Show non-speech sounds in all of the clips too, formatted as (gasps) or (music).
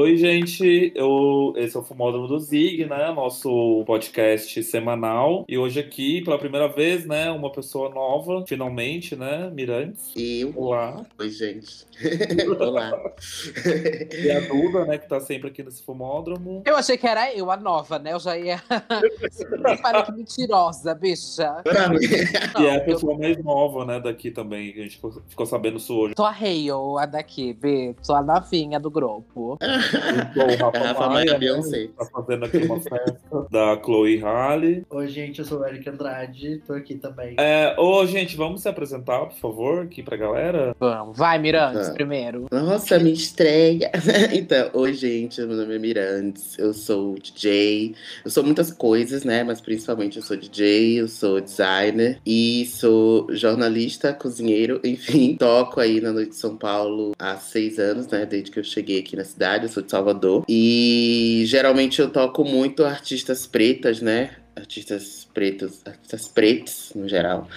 Oi, gente. Eu, esse é o Fumódromo do Zig, né? Nosso podcast semanal. E hoje aqui, pela primeira vez, né? Uma pessoa nova, finalmente, né? Mirantes. Eu. Olá. Oi, gente. (laughs) Olá. (laughs) E a Duda, né? Que tá sempre aqui nesse Fumódromo. Eu achei que era eu, a nova, né? Eu já ia. (laughs) Para que mentirosa, bicha. Pra mim. E é a eu pessoa mais nova, né? Daqui também. que A gente ficou, sabendo isso hoje. Sou a Hale, a daqui, B. Sou a novinha do grupo. Então, o Rafa, Rafa Maia, Maia, né, Beyoncé. Tá fazendo aqui uma festa da Chloe Halle. Oi, gente, eu sou o Eric Andrade, tô aqui também. É, ô, gente, vamos se apresentar, por favor, aqui pra galera. Vamos, vai, Mirantes, Tá. primeiro. Nossa, me estreia. (laughs) Então, oi, gente. Meu nome é Mirantes. Eu sou DJ. Eu sou muitas coisas, né? Mas principalmente eu sou DJ, eu sou designer e sou jornalista, cozinheiro. (laughs) Enfim, toco aí na Noite de São Paulo há seis anos, né? Desde que eu cheguei aqui na cidade. Eu sou de Salvador. E geralmente eu toco muito artistas pretas, né? Artistas pretos, artistas pretos no geral.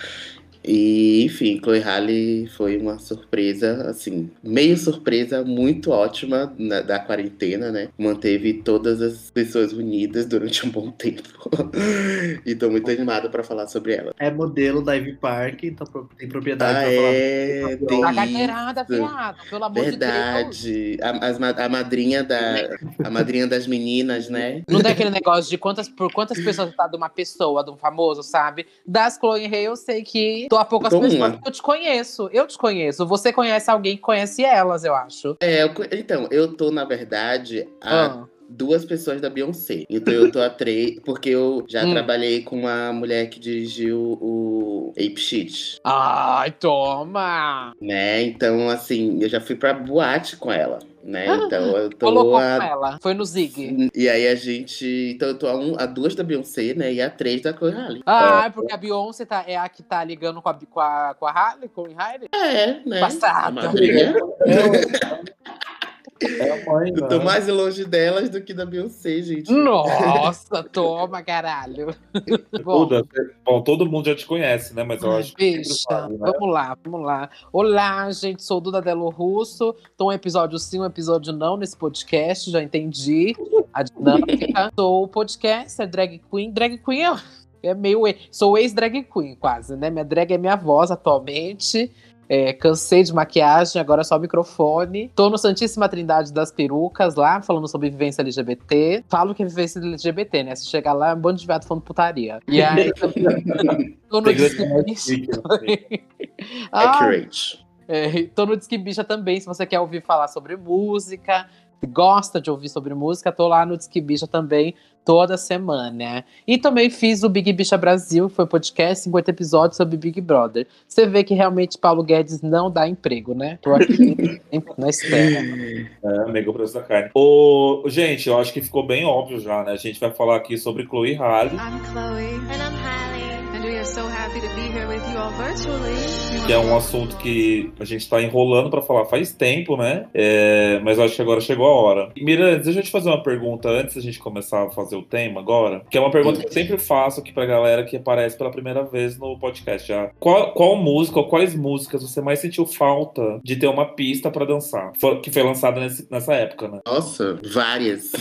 E, enfim, Chloe Halle foi uma surpresa, assim, meio surpresa, muito ótima na- da quarentena, né? Manteve todas as pessoas unidas durante um bom tempo. (laughs) e tô muito animado pra falar sobre ela. É modelo da Ivy Park, então tem propriedade Ah, pra falar. é, tem A carteirada, isso. viado, pelo amor de Deus. Verdade. A, a madrinha da, a madrinha das meninas, né? Não tem aquele negócio de quantas, por quantas pessoas tá de uma pessoa, de um famoso, sabe? Das Chloe Hay, eu sei que tô a poucas Tô pessoas, uma. porque eu te conheço. Eu te conheço. Você conhece alguém que conhece elas, eu acho. É, eu então, eu tô, na verdade, a Ah. duas pessoas da Beyoncé. Então eu tô a três, porque eu já Hum. trabalhei com uma mulher que dirigiu o Ape Shit, Ai, toma! né? Então, assim, eu já fui pra boate com ela, né? Ah, Então eu tô Colocou com a... ela. Foi no Zig. E aí a gente. Então eu tô a, um, a duas da Beyoncé, né? E a três da Chloe Halle. Ah, porque a Beyoncé tá, é a que tá ligando com a, com a, com a Hailey, com a? É, né? Passada. (laughs) É a mãe, Eu tô né? mais longe delas do que da Beyoncé, gente. Nossa, toma, caralho. (laughs) Bom, Duda, bom, todo mundo já te conhece, né? Mas eu acho que Bicha, sempre vale, né? vamos lá, vamos lá. Olá, gente, sou Duda Delo Russo. Tô um episódio sim, um episódio não nesse podcast, já entendi a dinâmica. (laughs) sou podcaster, drag queen. Drag queen é, é meio. e- Sou ex-drag queen, quase, né? Minha drag é minha voz atualmente. É, cansei de maquiagem, agora é só microfone. Tô no Santíssima Trindade das Perucas lá, falando sobre vivência LGBT. Falo que é vivência LGBT, né? Se chegar lá, é um bando de viado falando putaria. E aí, (laughs) tô no Disque chique, assim. (laughs) Ah, Accurate. é, tô no Disque Bicha também, se você quer ouvir falar sobre música, gosta de ouvir sobre música, tô lá no Disque Bicha também, toda semana. E também fiz o Big Bicha Brasil, que foi um podcast, 50 episódios sobre Big Brother. Você vê que realmente Paulo Guedes não dá emprego, né? Tô aqui (laughs) na espera. É, mega o preço da carne. Ô, gente, eu acho que ficou bem óbvio já, né? A gente vai falar aqui sobre Chloe Halle, I'm Chloe. And I'm Hallie. And we are so happy to be here with you all virtually. que é um assunto que a gente tá enrolando pra falar faz tempo, né? É, mas eu acho que agora chegou a hora. Mirantes, deixa eu te fazer uma pergunta antes da gente começar a fazer o tema agora, que é uma pergunta que eu sempre faço aqui pra galera que aparece pela primeira vez no podcast já. Qual, qual música ou quais músicas você mais sentiu falta de ter uma pista pra dançar? Que foi lançada nesse- nessa época, né? Nossa, várias.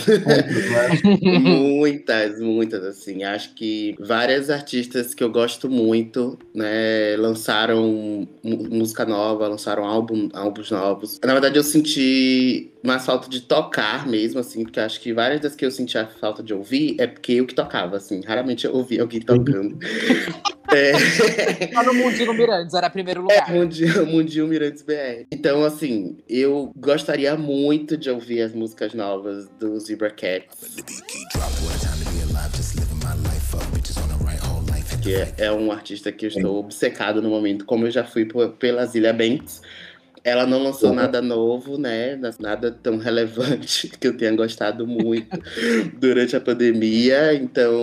(laughs) muitas, muitas, assim. Acho que várias artistas que eu gosto muito, né, lançaram música nova, lançaram álbum, álbuns novos. Na verdade, eu senti mais falta de tocar mesmo, assim, porque acho que várias das que eu senti a falta de ouvir é porque eu que tocava, assim. Raramente eu ouvia alguém tocando. (laughs) é... Só no Mundinho Mirandes, era primeiro É, lugar. (laughs) Mundial, Mundial Mirantes BR. Então, assim, eu gostaria muito de ouvir as músicas novas do Zebra Cats. Que é, é um artista que eu estou obcecado no momento, como eu já fui por- pela Zilia Banks. Ela não lançou Uhum. nada novo, né? Nada tão relevante (laughs) que eu tenha gostado muito durante a pandemia, então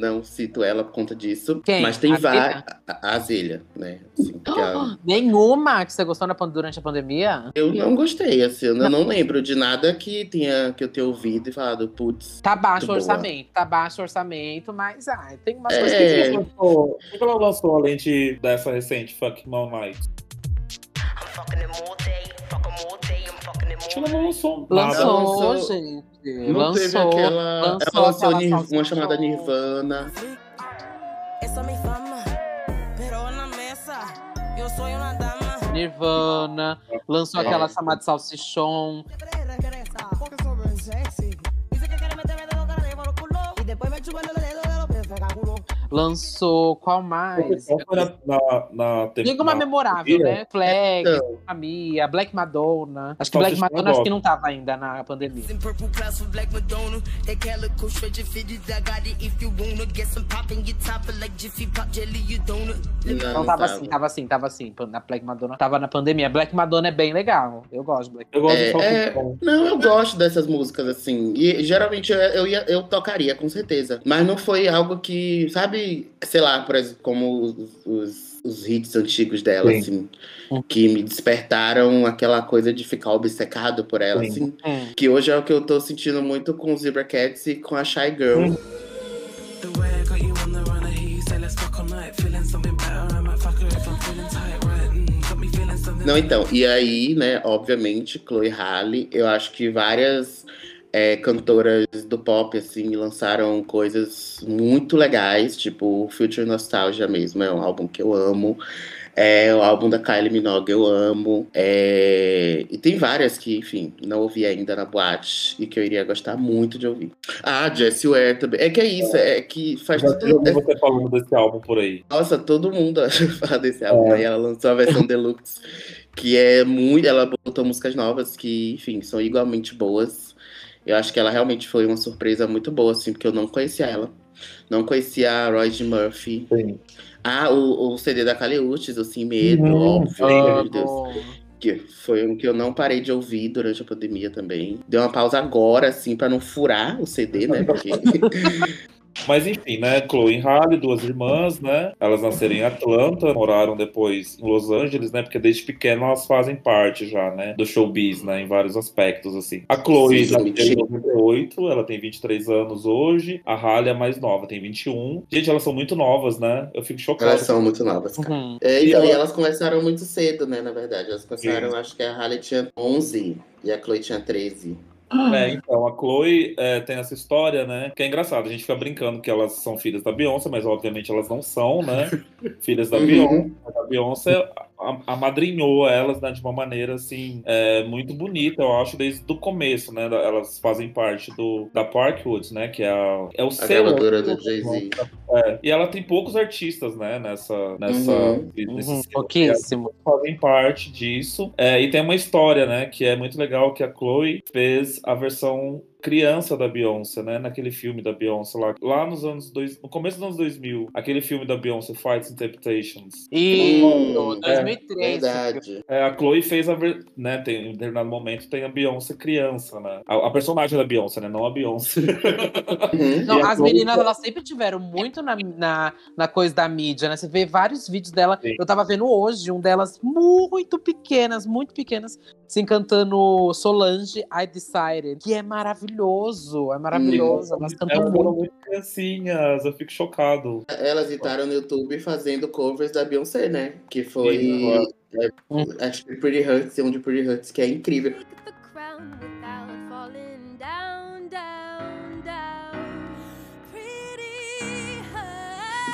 não cito ela por conta disso. Quem? Mas tem várias. A Zilha, né? Assim, que ela- (gasps) Nenhuma que você gostou na durante a pandemia? Eu não gostei, assim, eu não, não lembro de nada que, tenha, que eu tenha ouvido e falado, putz. Tá baixo o orçamento, tá baixo o orçamento, mas ai, tem umas É. coisas O que que. ela lançou- o que ela lançou além de, dessa recente, Fuck Mom Night? Lançou. Lançou, lançou- gente. Não lançou. teve aquela. lançou ela lançou aquela Nir- Salsichão. uma chamada Nirvana. Dama. Nirvana. Lançou É. aquela chamada Salsichon. Porque soy bien sexy. Lançou qual mais? Na, na, na, Diga uma na- memorável, né? Flag, Então. Mia, Black Madonna. Acho que Black Madonna acho que não tava ainda na pandemia. You donut. Não, tava assim, tava assim, tava assim. Na Black Madonna tava na pandemia. Black Madonna é bem legal. Eu gosto de Black Eu gosto É, de Salsichão. Não, eu gosto dessas músicas assim. E geralmente eu, eu, ia, eu tocaria, com certeza. Mas não foi algo que, sabe, sei lá, por exemplo, como os, os, os hits antigos dela, Sim. assim, Hum. que me despertaram aquela coisa de ficar obcecado por ela, Sim. assim. Hum. Que hoje é o que eu tô sentindo muito com o Zebra Cats e com a Shy Girl. Hum. Mm. Não, então, e aí, né, obviamente, Chloe Halle, eu acho que várias é, cantoras do pop, assim, lançaram coisas muito legais, tipo Future Nostalgia mesmo, é um álbum que eu amo. É o álbum da Kylie Minogue, eu amo. É, E tem várias que, enfim, não ouvi ainda na boate e que eu iria gostar muito de ouvir. Ah, Jessie Ware também. É que é isso, é que faz Já tudo. ouvi você falando desse álbum por aí. Nossa, todo mundo (laughs) fala desse álbum. Aí ela lançou a versão (laughs) deluxe, que é muito. Ela botou músicas novas que, enfim, são igualmente boas. Eu acho que ela realmente foi uma surpresa muito boa, assim, porque eu não conhecia ela. Não conhecia a Roy G. Murphy. Sim. Ah, o, o CD da Kali Uchis, o Sem Medo, Uhum. óbvio, meu Deus. Que foi um que eu não parei de ouvir durante a pandemia também. Deu uma pausa agora, assim, pra não furar o CD, né? (laughs) Porque. Mas enfim, né? Chloe e Halle, duas irmãs, né? Elas nasceram em Atlanta, moraram depois em Los Angeles, né? Porque desde pequena elas fazem parte já, né? Do showbiz, né? Em vários aspectos, assim. A Chloe Sim, nasceu em mentira. 98, ela tem 23 anos hoje. A Halle é a mais nova, tem 21. Gente, elas são muito novas, né? Eu fico chocado. Elas são muito novas, cara. Uhum. É, E então, ela- e elas começaram muito cedo, né, na verdade. Elas começaram, acho que a Halle tinha 11 e a Chloe tinha 13. É, então, a Chloe é, tem essa história, né? Que é engraçado. A gente fica brincando que elas são filhas da Beyoncé, mas obviamente elas não são, né? (laughs) filhas da Uhum. Beyoncé. A Beyoncé amadrinhou elas né, de uma maneira, assim, é, muito bonita, eu acho, desde o começo, né? da- Elas fazem parte do, da Parkwood, né? Que é, a, é o A selo. gravadora do Jay-Z. É, e ela tem poucos artistas, né? Nessa. nessa Uhum. nesse Uhum. Pouquíssimo. fazem parte disso. É, e tem uma história, né, que é muito legal, que a Chloe fez a versão criança da Beyoncé, né, naquele filme da Beyoncé lá, lá nos anos dois, no começo dos anos 2000, aquele filme da Beyoncé Fights and Temptations. E Hum, 2003. Verdade. É, a Chloe fez a né, tem em determinado momento tem a Beyoncé criança, né? A, a personagem da Beyoncé, né, não a Beyoncé. Uhum. (laughs) Não, a as Chloe- meninas, elas sempre tiveram muito na, na, na coisa da mídia, né? Você vê vários vídeos dela. Sim. Eu tava vendo hoje um delas muito pequenas, muito pequenas, se encantando Solange, I Decided, que é maravilhoso, é maravilhoso. Elas cantam Elas foram muito. criancinhas, eu fico chocado. Elas entraram no YouTube fazendo covers da Beyoncé, né? Que Sim, foi. agora. é, Hum. acho que Pretty Hurts, um de Pretty Hurts, que é incrível.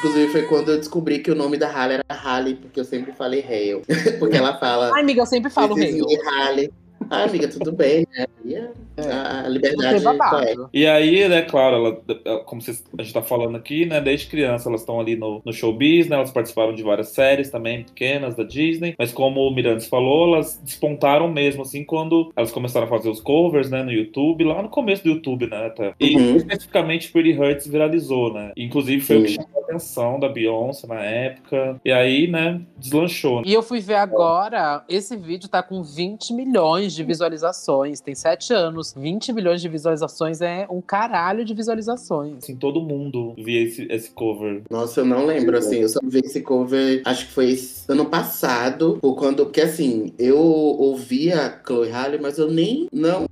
Inclusive, foi quando eu descobri que o nome da Halle era Halle, porque eu sempre falei Hale. (laughs) porque ela fala. Ai, amiga, eu sempre falo "This is rei. me, Halle. Ah, amiga, tudo bem, né? E a- a, liberdade babado. E aí, né, claro, ela, ela- como vocês- a gente tá falando aqui, né, desde criança elas estão ali no, no showbiz, né, elas participaram de várias séries também pequenas da Disney, mas como o Mirantes falou, elas despontaram mesmo, assim, quando elas começaram a fazer os covers, né, no YouTube, lá no começo do YouTube, né, até. E Uhum. especificamente Pretty Hurts viralizou, né, inclusive foi o que Sim. chamou a atenção da Beyoncé na época, e aí, né, deslanchou. E eu fui ver agora, esse vídeo tá com 20 milhões de visualizações, tem 7 anos. 20 milhões de visualizações é um caralho de visualizações. Assim, todo mundo via esse, esse cover. Nossa, eu não lembro, assim, eu só vi esse cover, acho que foi ano passado, ou quando, porque assim, eu ouvia Chloe Halle, mas eu nem, não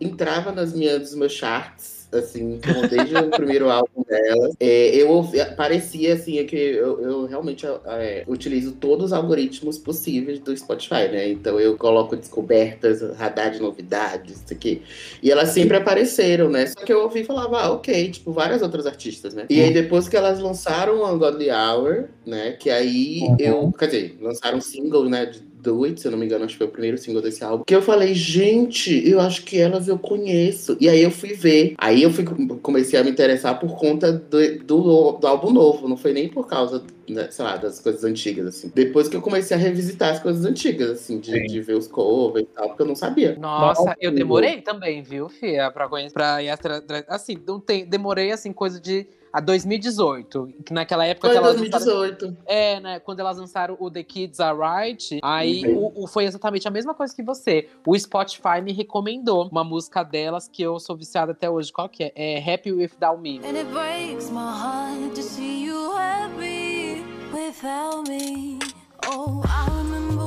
entrava nas minhas, nos meus charts, assim, como desde o primeiro álbum delas. É, eu ouvi, parecia assim que eu, eu realmente é, utilizo todos os algoritmos possíveis do Spotify, né? Então eu coloco descobertas, radar de novidades, isso aqui. E elas sempre apareceram, né? Só que eu ouvi e falava, ah, ok, tipo, várias outras artistas, né? E aí depois que elas lançaram o Ungodly Hour, né? Que aí eu, quer dizer, lançaram um single, né? De Do It, se eu não me engano, acho que foi o primeiro single desse álbum. Que eu falei, gente, eu acho que elas eu conheço. E aí eu fui ver. Aí eu fui, comecei a me interessar por conta do, do, do álbum novo. Não foi nem por causa, né, sei lá, das coisas antigas, assim. Depois que eu comecei a revisitar as coisas antigas, assim, de, de ver os covers e tal, porque eu não sabia. Nossa, eu demorei também, viu, Fia, pra conhecer, pra ir atrás. Assim, não tem, demorei, assim, coisa de. A 2018, que naquela época Foi que elas lançaram, 2018. É, né? Quando elas lançaram o The Kids Are Right, aí Uhum. o, o- foi exatamente a mesma coisa que você. O Spotify me recomendou uma música delas que eu sou viciada até hoje. Qual que é? É Happy Without Me. And it breaks my heart to see you happy without me. Oh, I remember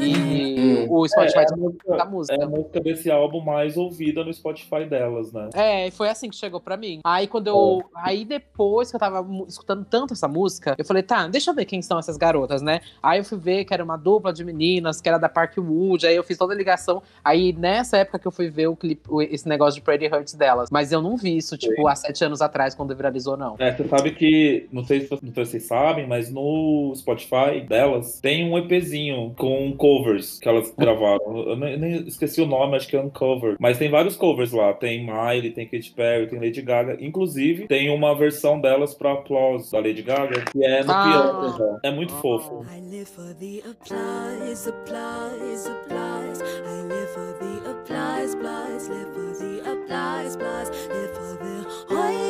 E o Spotify É, é a da música, é a música desse álbum mais ouvida no Spotify delas, né? É, foi assim que chegou pra mim. Aí quando eu. Aí depois que eu tava escutando tanto essa música, eu falei, tá, deixa eu ver quem são essas garotas, né? Aí eu fui ver que era uma dupla de meninas, que era da Parkwood, aí eu fiz toda a ligação. Aí nessa época que eu fui ver o clipe, esse negócio de Pretty Hurts delas. Mas eu não vi isso, tipo, há sete anos atrás, quando viralizou, não. É, você sabe que, não sei se vocês sabem, mas no Spotify delas tem um Com covers que elas (laughs) gravaram. Eu nem, nem esqueci o nome, acho que é Uncover. Mas tem vários covers lá. Tem Miley, tem Katy Perry, tem Lady Gaga. Inclusive, tem uma versão delas pra Applause da Lady Gaga, que é no Ah. piano. né? É muito fofo. I live for the applause, applause, applause. I live for the applause, applause. Live for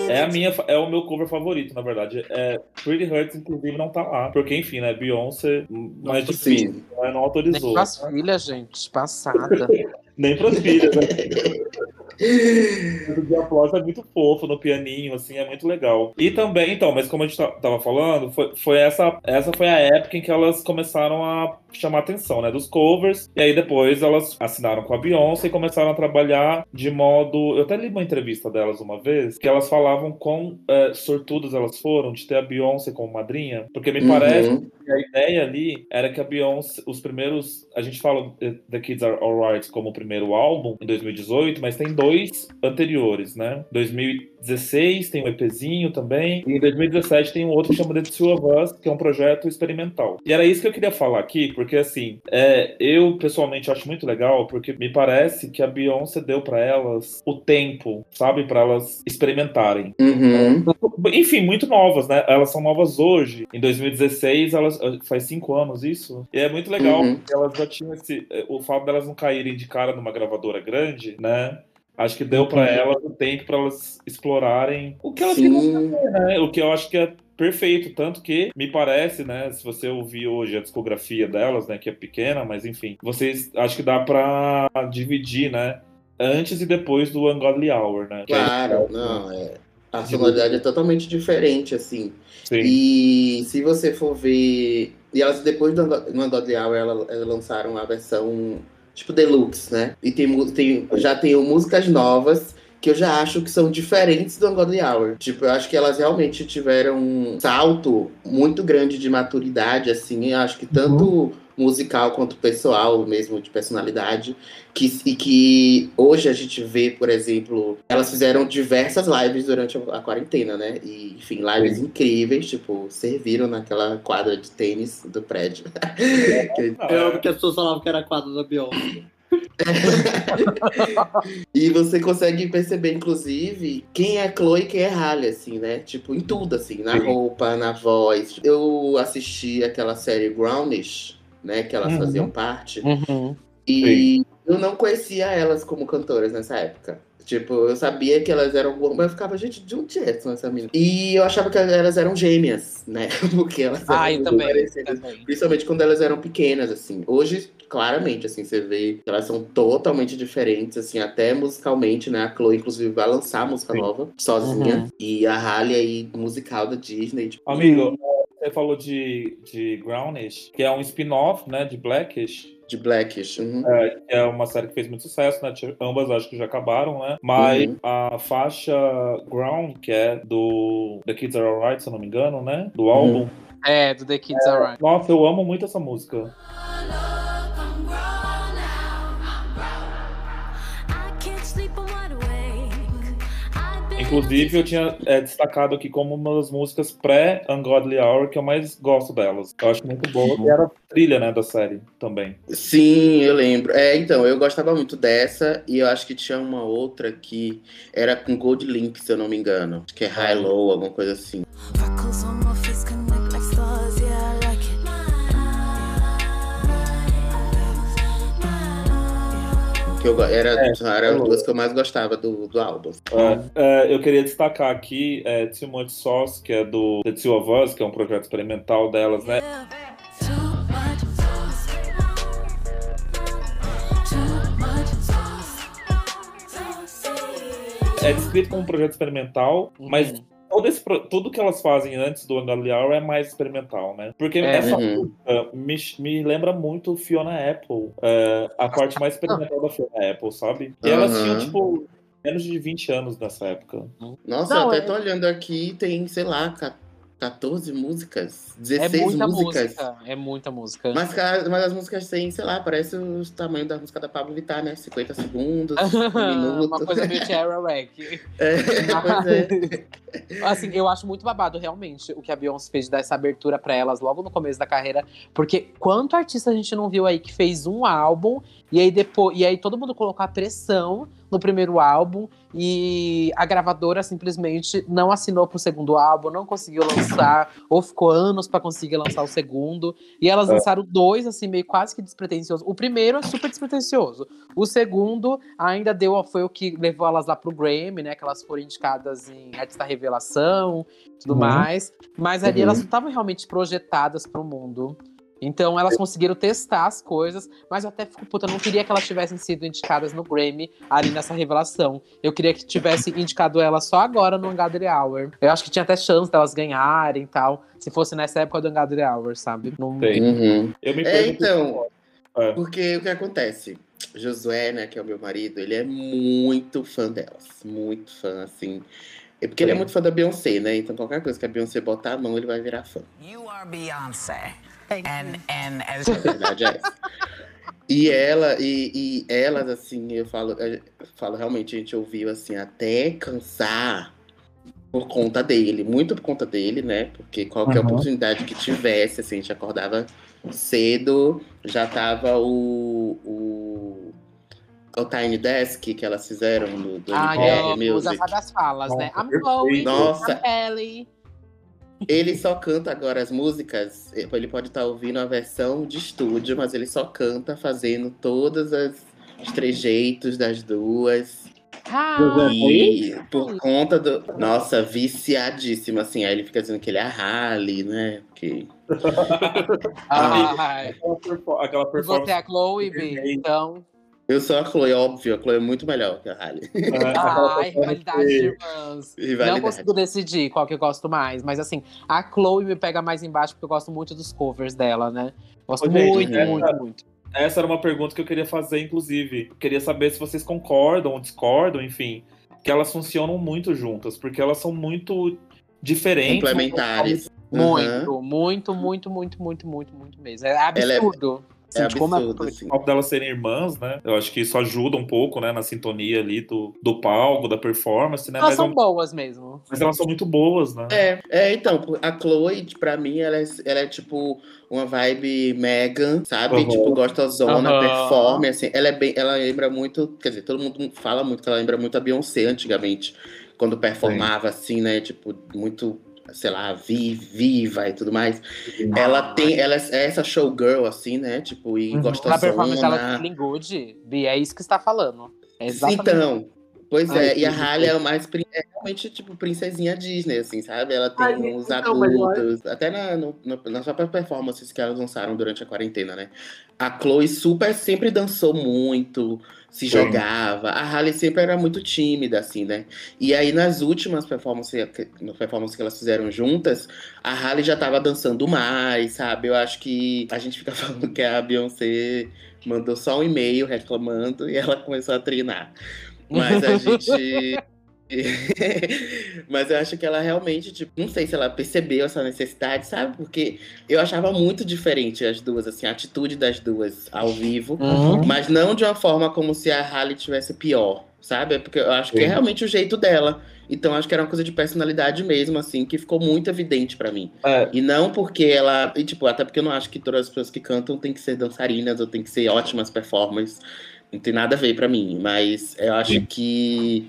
É a minha, é o meu cover favorito, na verdade. É, Pretty Hurts, inclusive, não tá lá. Porque, enfim, né? Beyoncé, mais difícil. Sim. né, Não Nem autorizou. pras filhas, gente, passada. (laughs) Nem pras filhas, né? O de aplauso é muito fofo no pianinho, assim, é muito legal. E também, então, mas como a gente ta- tava falando, foi, foi essa, essa foi a época em que elas começaram a chamar atenção, né, dos covers, e aí depois elas assinaram com a Beyoncé e começaram a trabalhar de modo... Eu até li uma entrevista delas uma vez, que elas falavam quão é, sortudas elas foram de ter a Beyoncé como madrinha, porque me parece Uhum. e a ideia ali era que a Beyoncé, os primeiros. A gente fala eh, The Kids Are Alright como o primeiro álbum, em 2018, mas tem dois anteriores, né? 2016 tem um EPzinho também, e em 2017 tem um outro que chama The Two of Us, que é um projeto experimental. E era isso que eu queria falar aqui, porque assim, é, eu pessoalmente acho muito legal, porque me parece que a Beyoncé deu pra elas o tempo, sabe? Pra elas experimentarem. Uhum. Enfim, muito novas, né? Elas são novas hoje. Em 2016, elas faz cinco anos isso. E é muito legal, Uhum. porque elas já tinham esse. O fato delas não caírem de cara numa gravadora grande, né? Acho que deu pra elas o tempo pra elas explorarem o que elas queriam Sim. fazer, né? O que eu acho que é perfeito, tanto que me parece, né, se você ouvir hoje a discografia delas, né, que é pequena, mas enfim, vocês acho que dá pra dividir, né, antes e depois do Ungodly Hour, né? Claro, não, é. A sonoridade é totalmente diferente, assim. Sim. E se você for ver. E elas, depois do Ungodly Hour, ela- elas lançaram a versão tipo deluxe, né? E tem, tem, já tem músicas novas que eu já acho que são diferentes do Ungodly Hour. Tipo, eu acho que elas realmente tiveram um salto muito grande de maturidade, assim. Eu acho que tanto musical quanto pessoal, mesmo de personalidade. Que, e que hoje a gente vê, por exemplo, elas fizeram diversas lives durante a, a quarentena, né? E, enfim, lives incríveis, tipo, serviram naquela quadra de tênis do prédio. (laughs) Eu amo que as pessoas falavam que era quadro da Beyoncé. (laughs) e você consegue perceber, inclusive, quem é Chloe e quem é Halle, assim, né? Tipo, em tudo, assim, na roupa, na voz. Eu assisti aquela série Brownish, né? Que elas Uhum. faziam parte. Uhum. E eu não conhecia elas como cantoras nessa época. Tipo, eu sabia que elas eram boas, mas eu ficava, gente, de onde é são essa menina? E eu achava que elas eram gêmeas, né? (laughs) Porque elas eram Ah, também. parecidas. também. Principalmente quando elas eram pequenas, assim. Hoje, claramente, assim, você vê que elas são totalmente diferentes, assim, até musicalmente, né? A Chloe, inclusive, vai lançar música Sim. nova, sozinha. Uhum. E a Halle aí, musical da Disney. Tipo, Amigo, você falou de, de Grownish, que é um spin-off, né, de Blackish. De Blackish. uhum. É, que é uma série que fez muito sucesso, né? Ambas acho que já acabaram, né? Mas Uhum. a faixa Ground, que é do The Kids Are Alright, se eu não me engano, né? Do Uhum. álbum. É, do The Kids Are Right. Nossa, eu amo muito essa música. Inclusive, eu tinha é, destacado aqui como uma das músicas pré-Ungodly Hour que eu mais gosto delas. Eu acho muito boa. E era trilha, né, da série também. Sim, eu lembro. É, então, eu gostava muito dessa, e eu acho que tinha uma outra que era com Gold Link, se eu não me engano. Acho que é High Low, alguma coisa assim. Que eu, era, É, eram as duas que eu mais gostava do, do álbum. É, é, eu queria destacar aqui é, Too Much Sauce, que é do The Two of Us, que é um projeto experimental delas, né? É descrito como um projeto experimental, mas Uhum. Todo esse, tudo que elas fazem antes do Ungodly Hour é mais experimental, né? Porque É. essa Uhum. música me, me lembra muito Fiona Apple, é, a parte mais experimental da Fiona Apple, sabe? E elas Aham. tinham, tipo, menos de 20 anos nessa época. Nossa, Não, eu até é- tô olhando aqui, tem, sei lá, 14 músicas, É 16 muita músicas. música. É muita música. Mas, mas as músicas têm, sei lá, parece o tamanho da música da Pablo Vittar, né? 50 segundos, (laughs) um minuto. Uma coisa meio Tierra (laughs) Wreck. É, pois é. (laughs) Assim, eu acho muito babado, realmente, o que a Beyoncé fez de dar essa abertura pra elas logo no começo da carreira. Porque quanto artista a gente não viu aí que fez um álbum e aí depois. E aí todo mundo colocou a pressão no primeiro álbum e a gravadora simplesmente não assinou pro segundo álbum, não conseguiu lançar, (coughs) ou ficou anos pra conseguir lançar o segundo. E elas lançaram dois, assim, meio quase que despretensioso. O primeiro é super despretensioso. O segundo ainda deu, foi o que levou elas lá pro Grammy, né? Que elas foram indicadas em Artista Revelação tudo Uhum. mais. Mas ali Uhum. elas não estavam realmente projetadas pro mundo. Então elas conseguiram testar as coisas, mas eu até fico puta, eu não queria que elas tivessem sido indicadas no Grammy ali nessa revelação. Eu queria que tivesse indicado elas só agora no Ungodly Hour. Eu acho que tinha até chance delas ganharem e tal, se fosse nessa época do Ungodly Hour, sabe? Não... Uhum. Eu me É, então. É. Porque o que acontece? Josué, né, que é o meu marido, ele é muito fã delas. Muito fã, assim. É porque ele é muito fã da Beyoncé, né? Então qualquer coisa que a Beyoncé botar a mão, ele vai virar fã. You are And and as (laughs) verdade é essa. E ela, e, e elas, assim, eu falo, eu falo, realmente, a gente ouviu assim, até cansar por conta dele, muito por conta dele, né? Porque qualquer Uhum. oportunidade que tivesse, assim, a gente acordava cedo, já tava o. o o Tiny Desk que elas fizeram do, do Ai, NPR já Music. sabe as falas, né? I'm Chloe, perfeito. Nossa. I'm Ellie. Ele só canta agora as músicas. Ele pode estar ouvindo a versão de estúdio, mas ele só canta fazendo todas as os trejeitos das duas. Ah, E por conta do. Nossa, viciadíssimo, assim. Aí ele fica dizendo que ele é a Halle, né? Porque. (laughs) ai. Aquela, perfo- aquela Você performance. é a Chloe, B, então. Eu sou a Chloe, óbvio. A Chloe é muito melhor que a Halle. é, performance- rivalidade de irmãs. Não consigo decidir qual que eu gosto mais, mas assim, a Chloe me pega mais embaixo porque eu gosto muito dos covers dela, né? Gosto Ô, gente, muito, essa- muito, muito. Essa era uma pergunta que eu queria fazer, inclusive. Eu queria saber se vocês concordam ou discordam, enfim, que elas funcionam muito juntas, porque elas são muito diferentes. Complementares. Uhum. Muito, muito, muito, muito, muito, muito, muito mesmo. É Ela é- absurdo. É Assim, de como absurdo, é- assim. O fato delas serem irmãs, né? Eu acho que isso ajuda um pouco, né, na sintonia ali do, do palco, da performance, né? Elas Mas, são boas mesmo. mas elas são muito boas, né? É, é, então, a Chloe, pra mim, ela é, ela é tipo uma vibe Megan, sabe? Uhum. Tipo, gostosona, Aham. performe, assim. Ela é bem. Ela lembra muito. Quer dizer, todo mundo fala muito que ela lembra muito a Beyoncé antigamente. Quando performava, assim, né? Tipo, muito, sei lá, vi- viva e tudo mais. Ela tem. Ela é essa showgirl, assim, né? Tipo, e Uhum. A performance dela gostosona. feeling good, Bi, é isso que você tá falando. É exatamente Então, Pois Ai, é, e a Halle é mais é realmente tipo princesinha Disney, assim, sabe? Ela tem Ai, uns então, mas adultos, até na, no, no, nas próprias performances que elas lançaram durante a quarentena, né? A Chloe super sempre dançou muito, se Sim. jogava. A Halle sempre era muito tímida, assim, né? E aí nas últimas performances, nas performances que elas fizeram juntas, a Halle já tava dançando mais, sabe? Eu acho que a gente fica (laughs) falando que a Beyoncé mandou só um e-mail reclamando e ela começou a treinar. Mas a gente. (laughs) Mas eu acho que ela realmente, tipo, não sei se ela percebeu essa necessidade, sabe? Porque eu achava muito diferente as duas, assim, a atitude das duas ao vivo, Uhum. mas não de uma forma como se a Halle tivesse pior, sabe? É Porque eu acho que é realmente o jeito dela. Então acho que era uma coisa de personalidade mesmo, assim, que ficou muito evidente pra mim. É, E não porque ela. E, tipo, até porque eu não acho que todas as pessoas que cantam têm que ser dançarinas ou têm que ser ótimas performers. Não tem nada a ver pra mim. Mas eu acho que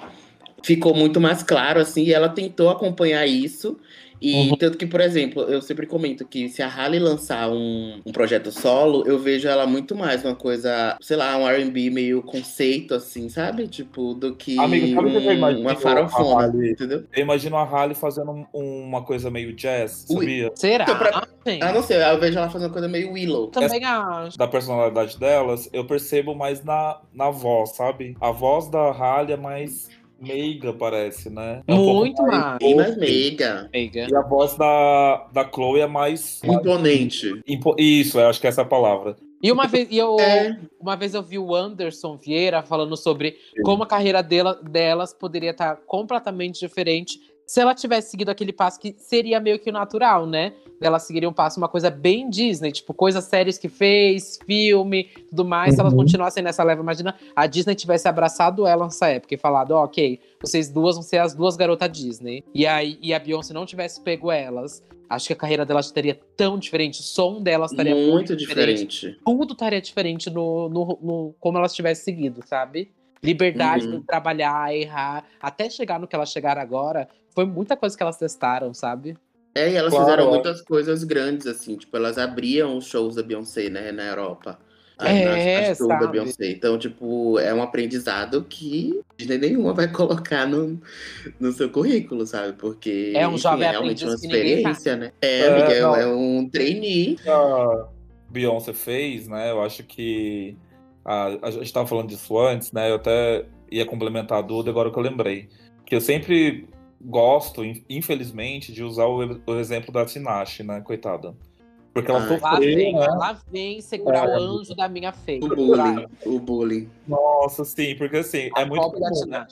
ficou muito mais claro, assim, e ela tentou acompanhar isso. E Uhum. tanto que, por exemplo, eu sempre comento que se a Halle lançar um, um projeto solo, eu vejo ela muito mais uma coisa, sei lá, um R&B meio conceito, assim, sabe? Tipo, do que Amigo, sabe o que eu um- imagino uma a farofona, Halle? entendeu? eu imagino a Halle fazendo um- uma coisa meio jazz, Ui. sabia? Será? Então, pra-? Ah, não sei, eu vejo ela fazendo uma coisa meio Willow. Também acho. Da personalidade delas, eu percebo mais na, na voz, sabe? A voz da Halle é mais meiga, parece, né? É um Muito mais. Bem mais meiga. Amiga. E a voz da, da Chloe é mais. Imponente. Impo- Isso, eu acho que essa é a palavra. E uma vez, e eu, É. uma vez eu vi o Anderson Vieira falando sobre como a carreira dela, delas poderia estar completamente diferente se ela tivesse seguido aquele passo que seria meio que o natural, né? Ela seguiria um passo, uma coisa bem Disney, tipo, coisas séries que fez, filme, tudo mais. Se elas Uhum. continuassem nessa leva, imagina a Disney tivesse abraçado ela nessa época e falado, ó, ok, vocês duas vão ser as duas garotas Disney. E aí, e a Beyoncé não tivesse pego elas, acho que a carreira delas estaria tão diferente, o som delas estaria Muito diferente. tudo estaria diferente no, no, no- como elas tivessem seguido, sabe? Liberdade Uhum. de trabalhar, errar, até chegar no que elas chegaram agora, foi muita coisa que elas testaram, sabe? É, e elas Claro, fizeram é. muitas coisas grandes, assim. Tipo, elas abriam os shows da Beyoncé, né, na Europa. As- É, as tours da? Beyoncé. Então, tipo, é um aprendizado que Disney nenhuma vai (laughs) colocar no, no seu currículo, sabe? Porque É um enfim, jovem é realmente uma experiência, né? É, É, é- não. é um trainee. a Beyoncé fez, né? Eu acho que a, a gente tava falando disso antes, né? Eu até ia complementar a Duda agora que eu lembrei. Que eu sempre gosto, in- infelizmente, de usar o, o exemplo da Tinashe, né? Coitada. Porque ela. Lá sofreu, vem, né? lá vem segurar É. o anjo da minha fé. O bullying. O bullying. Nossa, sim, porque assim, é A muito pobre da comum, né?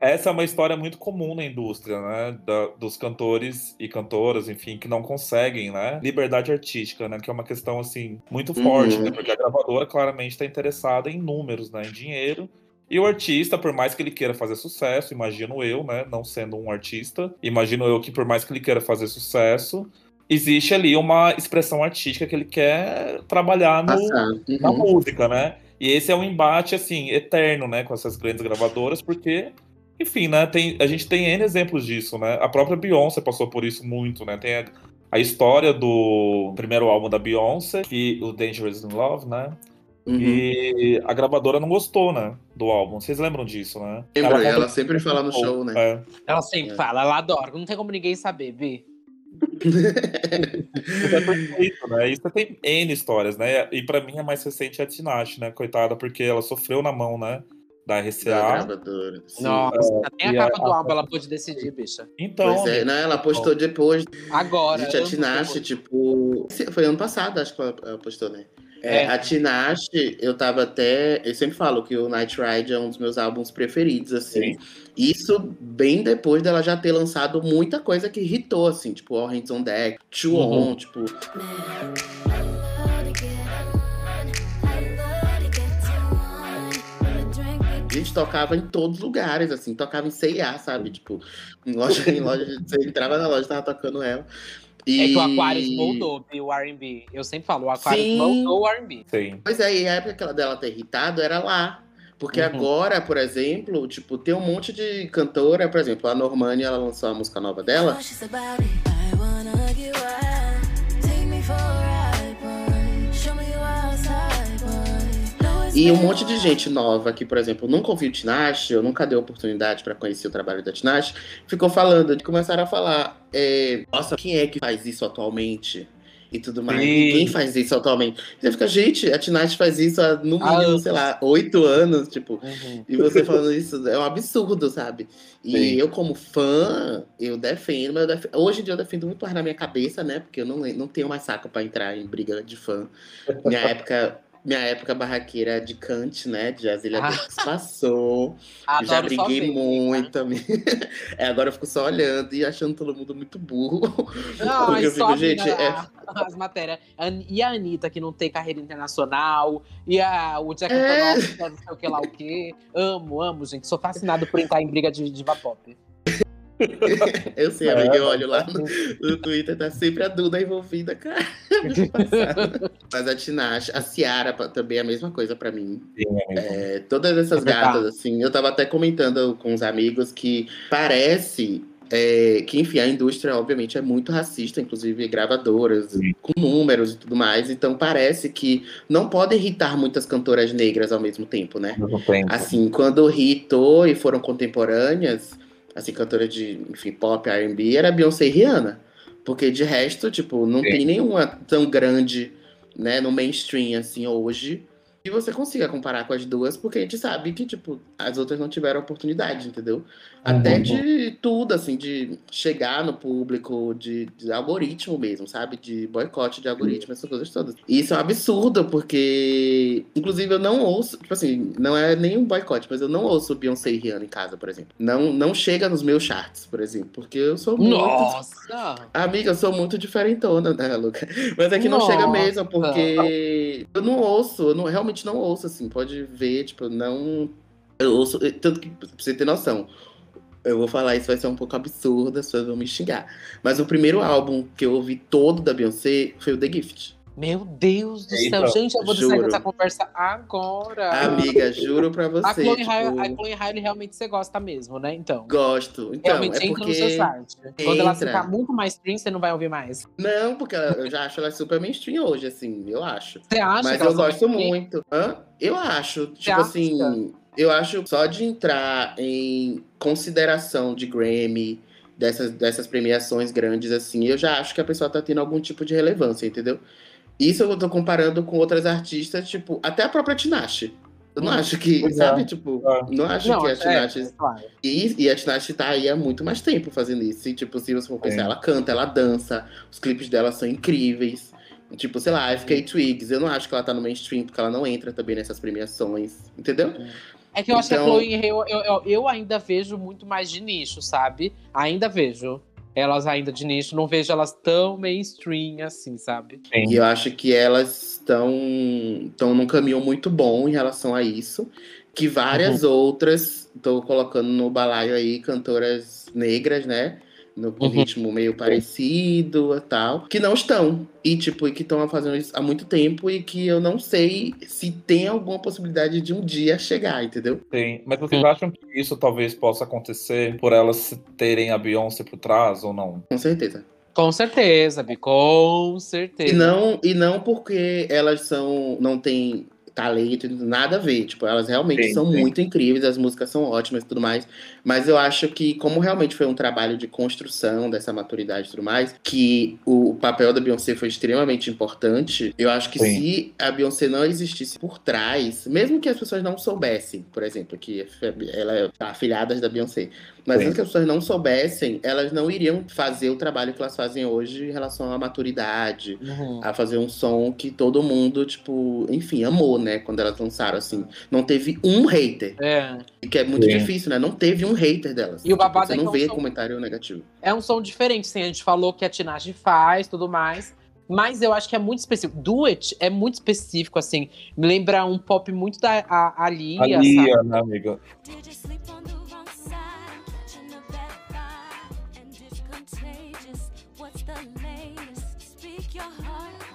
Essa é uma história muito comum na indústria, né? Da- dos cantores e cantoras, enfim, que não conseguem, né? Liberdade artística, né? Que é uma questão, assim, muito Uhum. forte, né? Porque a gravadora claramente está interessada em números, né? Em dinheiro. E o artista, por mais que ele queira fazer sucesso, imagino eu, né? Não sendo um artista, imagino eu que por mais que ele queira fazer sucesso, existe ali uma expressão artística que ele quer trabalhar no, Passar. na Uhum. música, né? E esse é um embate, assim, eterno, né, com essas grandes gravadoras, porque, enfim, né, tem, a gente tem N exemplos disso, né? A própria Beyoncé passou por isso muito, né? Tem a, a história do primeiro álbum da Beyoncé, que, o Dangerous in Love, né? Uhum. E a gravadora não gostou, né, do álbum. Vocês lembram disso, né? Lembro, ela contra- sempre fala no show, né? É. Ela sempre É. fala, ela adora, não tem como ninguém saber, Bi. Isso é perfeito, né? Isso tem N histórias, né? E pra mim a mais recente é a Tinashe, né? Coitada, porque ela sofreu na mão, né? Da Da RCA. gravadora. Sim. Nossa, nem a e a- capa do álbum ela pôde decidir, bicha. Então, Pois é, né? Ela postou depois. Agora. Gente, a Tinashe, tipo. Foi ano passado, acho que ela ela postou, né? É, É. A Tinashe, eu tava até. Eu sempre falo que o Night Ride é um dos meus álbuns preferidos, assim. Isso bem depois dela já ter lançado muita coisa que irritou, assim, tipo All Hands on Deck, Two Uhum. On, tipo. A gente tocava em todos os lugares, assim, tocava em C&A, sabe? Tipo, em loja, em loja, (laughs) você entrava na loja e tava tocando ela. E... É que o Aquarius moldou o R&B. Eu sempre falo, o Aquarius Sim. moldou o R&B. Sim. Pois é, e a época que ela- dela ter irritado era lá. Porque Uhum. agora, por exemplo, tipo, tem um monte de cantora, por exemplo, a Normani, ela lançou a música nova dela. E um monte de gente nova que, por exemplo, nunca ouviu Tinashe, ou nunca deu oportunidade pra conhecer o trabalho da Tinashe, ficou falando, começaram a falar, é, nossa, quem é que faz isso atualmente? E tudo mais. Sim. Ninguém faz isso atualmente. Você fica, gente, a Tinashe faz isso há, no mínimo, anos. sei lá, oito anos, tipo. Uhum. E você falando isso é um absurdo, sabe? E Sim. eu, como fã, eu defendo, mas eu def- hoje em dia eu defendo muito mais na minha cabeça, né? Porque eu não, não tenho mais saco pra entrar em briga de fã. Minha época. Minha época barraqueira de Kant, né? De Azilia Ah. Passou. Já briguei ver, muito também. (laughs) É, agora eu fico só olhando e achando todo mundo muito burro. Não, (laughs) Porque eu fico, gente, é- as matérias. E a Anitta, que não tem carreira internacional. E a, o Jack É. Antonoff, que é não sei o que lá o quê. Amo, amo, gente. Sou fascinado por entrar em briga de diva pop. (laughs) Eu sei, É, amiga, eu olho lá no, no Twitter, tá sempre a Duda envolvida, cara. (laughs) Mas a Tinashe, a Ciara também é a mesma coisa pra mim. Amigo. É, todas essas É gatas, assim, eu tava até comentando com os amigos que parece é, que, enfim, a indústria, obviamente, é muito racista, inclusive gravadoras, Sim. com números e tudo mais. Então parece que não pode irritar muitas cantoras negras ao mesmo tempo, né? Mesmo tempo. Assim, quando hitou e foram contemporâneas, assim, cantora de, enfim, pop, R&B, era Beyoncé e Rihanna. Porque de resto, tipo, não Sim. tem nenhuma tão grande, né, no mainstream, assim, hoje, que você consiga comparar com as duas, porque a gente sabe que, tipo, as outras não tiveram oportunidade, entendeu? Até Uhum. de tudo, assim, de chegar no público, de, de algoritmo mesmo, sabe? De boicote de algoritmo, essas coisas todas. E isso é um absurdo, porque, inclusive, eu não ouço, tipo assim, não é nem um boicote, mas eu não ouço Beyoncé e Rihanna em casa, por exemplo. Não, não chega nos meus charts, por exemplo, porque eu sou muito. Nossa! Amiga, eu sou muito diferentona, né, Luca? Mas é que não chega Nossa. mesmo, porque eu não ouço, eu não, realmente não ouço, assim, pode ver, tipo, não. Eu ouço, tanto que, pra você ter noção, eu vou falar isso, vai ser um pouco absurdo, as pessoas vão me xingar. Mas o primeiro álbum que eu ouvi todo da Beyoncé foi o The Gift. Meu Deus do Eita, céu. Gente, eu vou sair juro. dessa conversa agora. Amiga, juro pra você. a Chloe tipo, a Chloe realmente você gosta mesmo, né? Então. Gosto. Então, realmente é entra no seu porque. site. Quando ela entra. ficar muito mais stream, você não vai ouvir mais. Não, porque ela- eu já acho ela super mainstream hoje, assim, eu acho. Você acha Mas que eu gosto muito. Hã? Eu acho. Tipo acha? assim, eu acho só de entrar em consideração de Grammy, dessas, dessas premiações grandes, assim, eu já acho que a pessoa tá tendo algum tipo de relevância, entendeu? Isso eu tô comparando com outras artistas, tipo, até a própria Tinashe. Eu não acho que, é. sabe, tipo, É. não acho Não, que a é, Tinashe é, claro. e, e a Tinashe tá aí há muito mais tempo fazendo isso. E, tipo, se você for pensar, Sim. ela canta, ela dança, os clipes dela são incríveis. Tipo, sei lá, FK Twigs, eu não acho que ela tá no mainstream, porque ela não entra também nessas premiações, entendeu? É que eu acho que a Então- Chloe Halle, eu, eu, eu, eu ainda vejo muito mais de nicho, sabe? Ainda vejo. Elas ainda de nicho, não vejo elas tão mainstream assim, sabe? E eu acho que elas estão estão num caminho muito bom em relação a isso. Que várias Uhum. outras, tô colocando no balaio aí, cantoras negras, né? No Uhum. ritmo meio parecido e tal, que não estão. E, tipo, e que estão fazendo isso há muito tempo e que eu não sei se tem alguma possibilidade de um dia chegar, entendeu? Sim. Mas vocês acham que isso talvez possa acontecer por elas terem a Beyoncé por trás ou não? Com certeza. Com certeza, Bi, com certeza. E não, e não porque elas são. não têm talento, nada a ver. Tipo, elas realmente Sim, são sim. muito incríveis, as músicas são ótimas e tudo mais. Mas eu acho que, como realmente foi um trabalho de construção dessa maturidade e tudo mais, que o papel da Beyoncé foi extremamente importante, eu acho que Sim. se a Beyoncé não existisse por trás, mesmo que as pessoas não soubessem, por exemplo, que ela é afilhadas da Beyoncé, mas Sim. mesmo que as pessoas não soubessem, elas não iriam fazer o trabalho que elas fazem hoje em relação à maturidade, Uhum. a fazer um som que todo mundo, tipo, enfim, amou, né? Quando elas lançaram, assim. Não teve um hater. É. Que é muito Sim. difícil, né? Não teve um hater delas. E o babado você é não é um vê som- comentário negativo. é um som diferente, sim. A gente falou que a Tinashe faz, tudo mais. Mas eu acho que é muito específico. Do It é muito específico, assim. Me lembra um pop muito da a, a Lia, A sabe? Lia, né, amiga?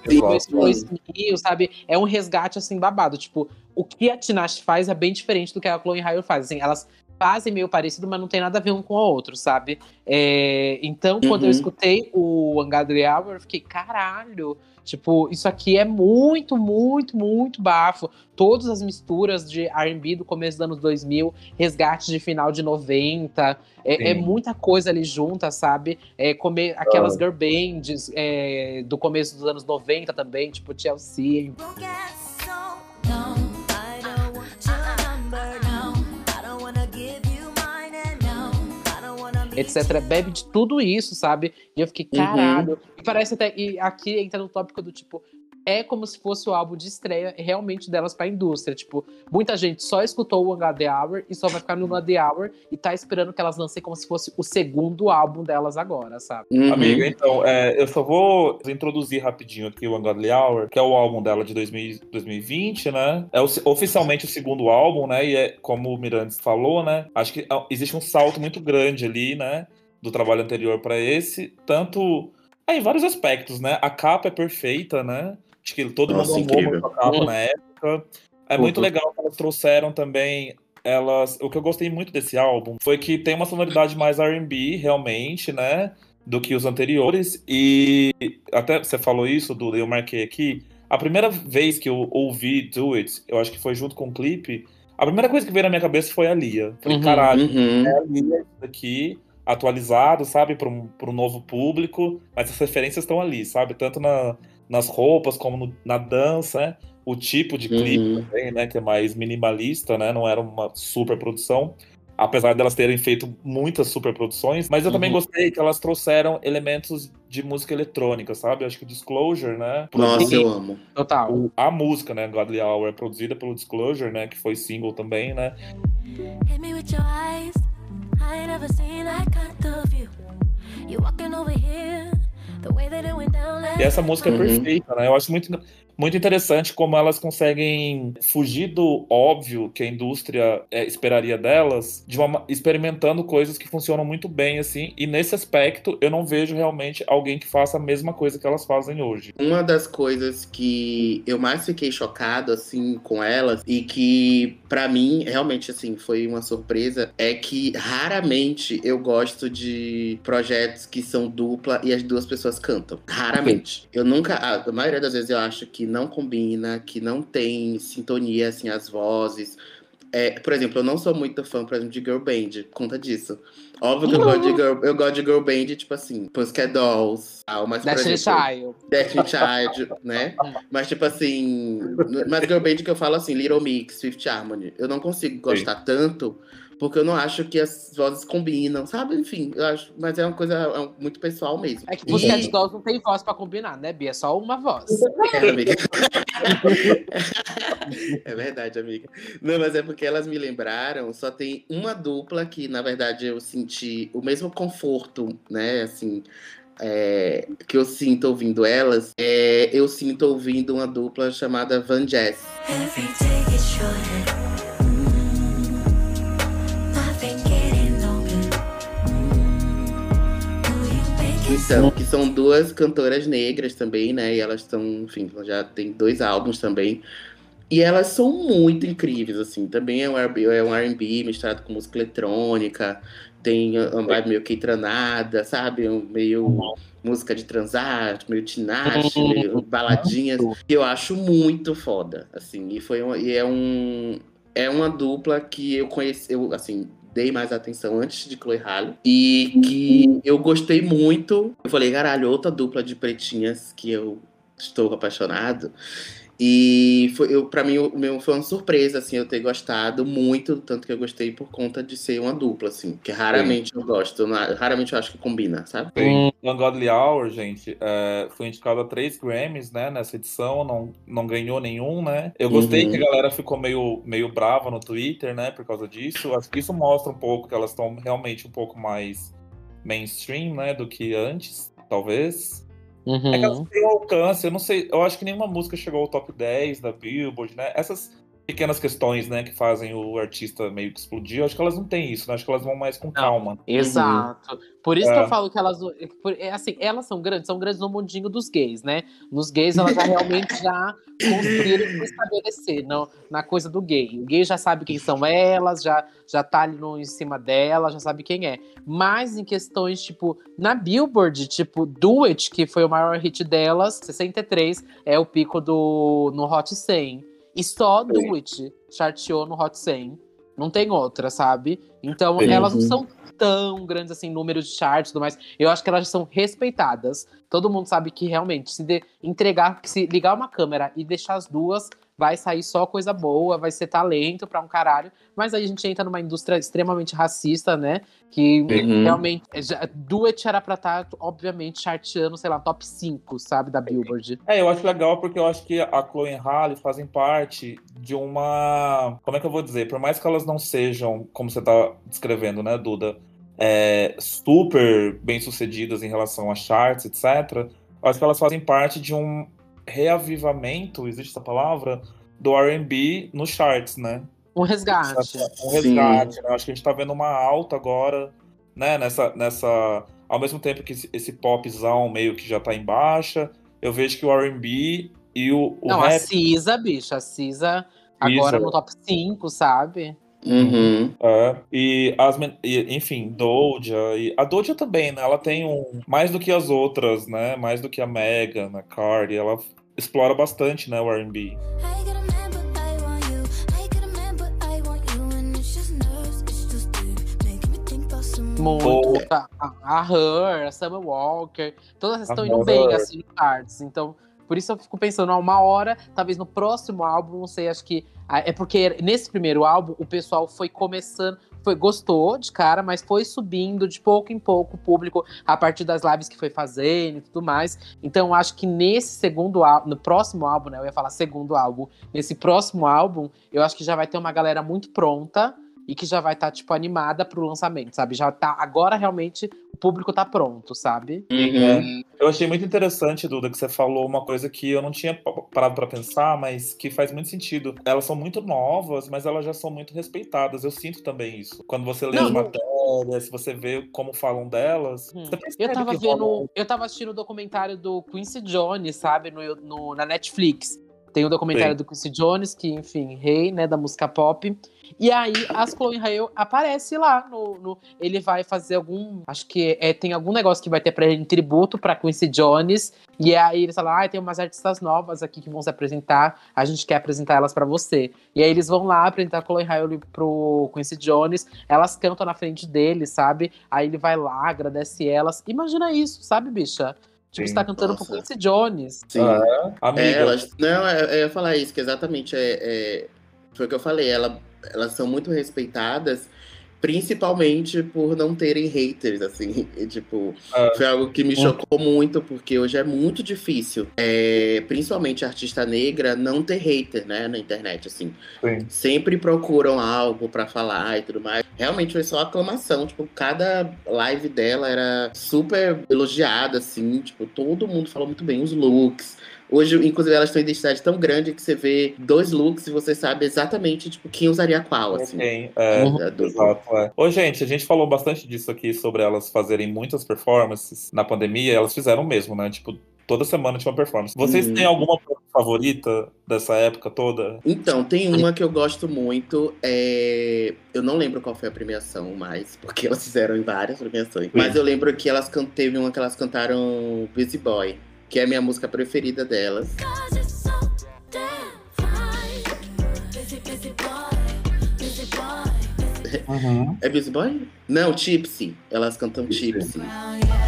Dois mil, sabe? É um resgate, assim, babado. Tipo, o que a Tinashe faz é bem diferente do que a Chloe Halle faz. Assim, elas fazem meio parecido, mas não tem nada a ver um com o outro, sabe? É, então, quando eu Uhum. escutei o Ungodly Hour, eu fiquei, caralho. Tipo, isso aqui é muito, muito, muito bafo. Todas as misturas de R&B do começo dos anos 2000, resgate de final de 90. É, é muita coisa ali junta, sabe? É, comer aquelas girl bands é, do começo dos anos 90 também, tipo Chelsea. Etc. Bebe de tudo isso, sabe? E eu fiquei, Uhum. caralho. E parece até. E aqui entra no tópico do tipo. É como se fosse o álbum de estreia realmente delas pra indústria. Tipo, muita gente só escutou o One The Hour e só vai ficar no One The Hour e tá esperando que elas lancem como se fosse o segundo álbum delas agora, sabe? Uhum. Amiga, então, é, eu só vou introduzir rapidinho aqui o Ungodly Hour, que é o álbum dela de 2000 2020, né? É o- oficialmente o segundo álbum, né? E é, como o Mirantes falou, né? Acho que ah, existe um salto muito grande ali, né? Do trabalho anterior pra esse. Tanto. É, em vários aspectos, né? A capa é perfeita, né? Acho que todo Nossa, mundo incrível. muito a capa Hum. na época. É muito legal que elas trouxeram também elas, o que eu gostei muito desse álbum foi que tem uma sonoridade mais R&B, realmente, né, do que os anteriores. E até você falou isso, Duda, eu marquei aqui. A primeira vez que eu ouvi Do It, eu acho que foi junto com o clipe. A primeira coisa que veio na minha cabeça foi a Lia. Falei, Uhum. caralho, Uhum. é a Lia isso daqui, atualizado, sabe, para um, um novo público. Mas as referências estão ali, sabe, tanto na, nas roupas como no- na dança, né? O tipo de clipe Uhum. também, né? Que é mais minimalista, né? Não era uma super produção. Apesar delas terem feito muitas super produções, mas eu também Uhum. gostei que elas trouxeram elementos de música eletrônica, sabe? Eu acho que o Disclosure, né? Nossa, eu amo. Total. o- a música, né, Godly Hour, é produzida pelo Disclosure, né, que foi single também, né? Hit me with your eyes. I ain't never seen that kind of view. You walking over here, E essa música é perfeita, né? Eu acho muito, muito interessante como elas conseguem fugir do óbvio que a indústria é, esperaria delas, de uma, ma- experimentando coisas que funcionam muito bem, assim. E nesse aspecto, eu não vejo realmente alguém que faça a mesma coisa que elas fazem hoje. Uma das coisas que eu mais fiquei chocado, assim, com elas, e que, pra mim, realmente, assim, foi uma surpresa, é que raramente eu gosto de projetos que são dupla e as duas pessoas cantam. Raramente. Eu nunca. A maioria das vezes eu acho que não combina, que não tem sintonia, assim, as vozes. É, por exemplo, eu não sou muito fã, por exemplo, de girl band, por conta disso. Óbvio que eu gosto de girl, eu gosto de girl band, tipo assim, Pussycat Dolls, tal, mas por Destiny exemplo, Child. Destiny Child, né? (laughs) Mas, tipo assim. Mas girl band que eu falo assim, Little Mix, Fifth Harmony. Eu não consigo gostar tanto, porque eu não acho que as vozes combinam, sabe? Enfim, eu acho. Mas é uma coisa é um- muito pessoal mesmo. É que Pussycat E- Dolls não tem voz pra combinar, né, Bia? É só uma voz. É, amiga. (laughs) é verdade, amiga. Não, mas é porque elas me lembraram, só tem uma dupla que, na verdade, eu senti o mesmo conforto, né? Assim. é, que eu sinto ouvindo elas, é, eu sinto ouvindo uma dupla chamada Van Jazz. Every day Então, que são duas cantoras negras também, né? E elas estão, enfim, já tem dois álbuns também. E elas são muito incríveis, assim. Também é um R&B, é um R&B misturado com música eletrônica. Tem uma vibe meio que tranada, sabe? Um meio música de transar, meio tinashe, meio baladinhas. Que eu acho muito foda, assim. E foi e é um é uma dupla que eu conheci, eu assim, dei mais atenção antes de Chloe Halle e que eu gostei muito. Eu falei, caralho, outra dupla de pretinhas que eu estou apaixonado. E foi, eu, pra mim, o meu foi uma surpresa, assim, eu ter gostado muito, tanto que eu gostei por conta de ser uma dupla, assim, que raramente eu gosto, raramente eu acho que combina, sabe? O Ungodly Hour, gente, é, foi indicado a três Grammys, né, nessa edição, não, não ganhou nenhum, né? Eu gostei Uhum. que a galera ficou meio, meio brava no Twitter, né, por causa disso. Acho que isso mostra um pouco que elas estão realmente um pouco mais mainstream, né, do que antes, talvez. É que elas Uhum. têm alcance, eu não sei, eu acho que nenhuma música chegou ao top 10 da Billboard, né? Essas pequenas questões, né, que fazem o artista meio que explodir. Eu acho que elas não têm isso, né? Acho que elas vão mais com calma. Exato. Por isso que É. eu falo que elas. por- é assim, elas são grandes, são grandes no mundinho dos gays, né? Nos gays, elas já realmente já construíram e se estabelecer no, na coisa do gay. O gay já sabe quem são elas, já, já tá ali no, em cima dela, já sabe quem é. Mas em questões, tipo, na Billboard, tipo, Do It, que foi o maior hit delas, 63, é o pico do no Hot 100. E só Do It charteou no Hot 100. Não tem outra, sabe? Então, elas não são tão grandes assim, números de charts e tudo mais. Eu acho que elas são respeitadas. Todo mundo sabe que realmente, se de- entregar, se ligar uma câmera e deixar as duas, vai sair só coisa boa, vai ser talento pra um caralho. Mas aí a gente entra numa indústria extremamente racista, né? Que Uhum. realmente. Já, Duet era pra estar, obviamente, charteando, sei lá, top 5, sabe, da Billboard. É, eu acho legal porque eu acho que a Chloe e a Halle fazem parte de uma. Como é que eu vou dizer? Por mais que elas não sejam, como você tá descrevendo, né, Duda? é, super bem sucedidas em relação a charts, etc. Eu acho que elas fazem parte de um reavivamento, existe essa palavra? Do RB nos charts, né? Um resgate. Um resgate, né? Acho que a gente tá vendo uma alta agora, né? Nessa, nessa. Ao mesmo tempo que esse, popzão meio que já tá em baixa, eu vejo que o RB e o, o Não, a rap. Cisa, bicho, a Cisa agora Cisa. no top 5, sabe? Uhum. É, e as, men- e, enfim, Doja. E a Doja também, né? Ela tem um. Mais do que as outras, né? Mais do que a Megan, a Cardi, ela explora bastante, né? O RB. Muito. A, a- Her, a Summer Walker, todas estão indo bem, assim, no charts. Então, por isso eu fico pensando, ah, uma hora, talvez no próximo álbum, não sei, acho que. ah, É porque nesse primeiro álbum, o pessoal foi começando. Foi, gostou de cara, mas foi subindo de pouco em pouco o público a partir das lives que foi fazendo e tudo mais. Então, acho que nesse segundo álbum, no próximo álbum, né? Eu ia falar segundo álbum. Nesse próximo álbum, eu acho que já vai ter uma galera muito pronta e que já vai estar, tipo, animada pro lançamento, sabe? Já tá. Agora realmente o público tá pronto, sabe? Uhum. Eu achei muito interessante, Duda, que você falou uma coisa que eu não tinha pa- parado pra pensar, mas que faz muito sentido. Elas são muito novas, mas elas já são muito respeitadas. Eu sinto também isso. Quando você lê Não, as não- matérias, se você vê como falam delas, Hum. Eu tava que rola um vendo. Eu tava assistindo o documentário do Quincy Jones, sabe? No, no- na Netflix. Tem o documentário Sim. do Quincy Jones, que, enfim, rei, né, da música pop. E aí, as Chloe Hale aparece lá no, no- Ele vai fazer algum. Acho que é, tem algum negócio que vai ter pra ele em tributo pra Quincy Jones. E aí eles falam: ah, tem umas artistas novas aqui que vão se apresentar. A gente quer apresentar elas pra você. E aí eles vão lá apresentar a Chloe Hale pro Quincy Jones. Elas cantam na frente dele, sabe? Aí ele vai lá, agradece elas. Imagina isso, sabe, bicha? Tipo, Sim. você tá cantando pro. Quincy Jones. Sim. É, amiga. É, elas, não, eu, eu ia falar isso, que exatamente é, é- foi o que eu falei. Ela, elas são muito respeitadas, principalmente por não terem haters, assim. (laughs) E, tipo, É. foi algo que me chocou muito, porque hoje é muito difícil, é, principalmente artista negra, não ter hater, né, na internet, assim. Sim. Sempre procuram algo pra falar e tudo mais. Realmente foi só aclamação, tipo, cada live dela era super elogiada, assim, tipo, todo mundo falou muito bem os looks. Hoje, inclusive, elas têm uma identidade tão grande que você vê dois looks e você sabe exatamente, tipo, quem usaria qual, assim. Quem? É, É, do- Exato, é. Ô, gente, a gente falou bastante disso aqui sobre elas fazerem muitas performances na pandemia. Elas fizeram mesmo, né? Tipo, toda semana tinha uma performance. Vocês Uhum. têm alguma favorita dessa época toda? Então, tem uma que eu gosto muito. É... Eu não lembro qual foi a premiação mais, (laughs) porque elas fizeram em várias premiações. Mas eu lembro que elas can... teve uma que elas cantaram Busy Boy, que é a minha música preferida delas. Boy. É Busy Boy? Não, Tipsy. Elas cantam Tipsy. I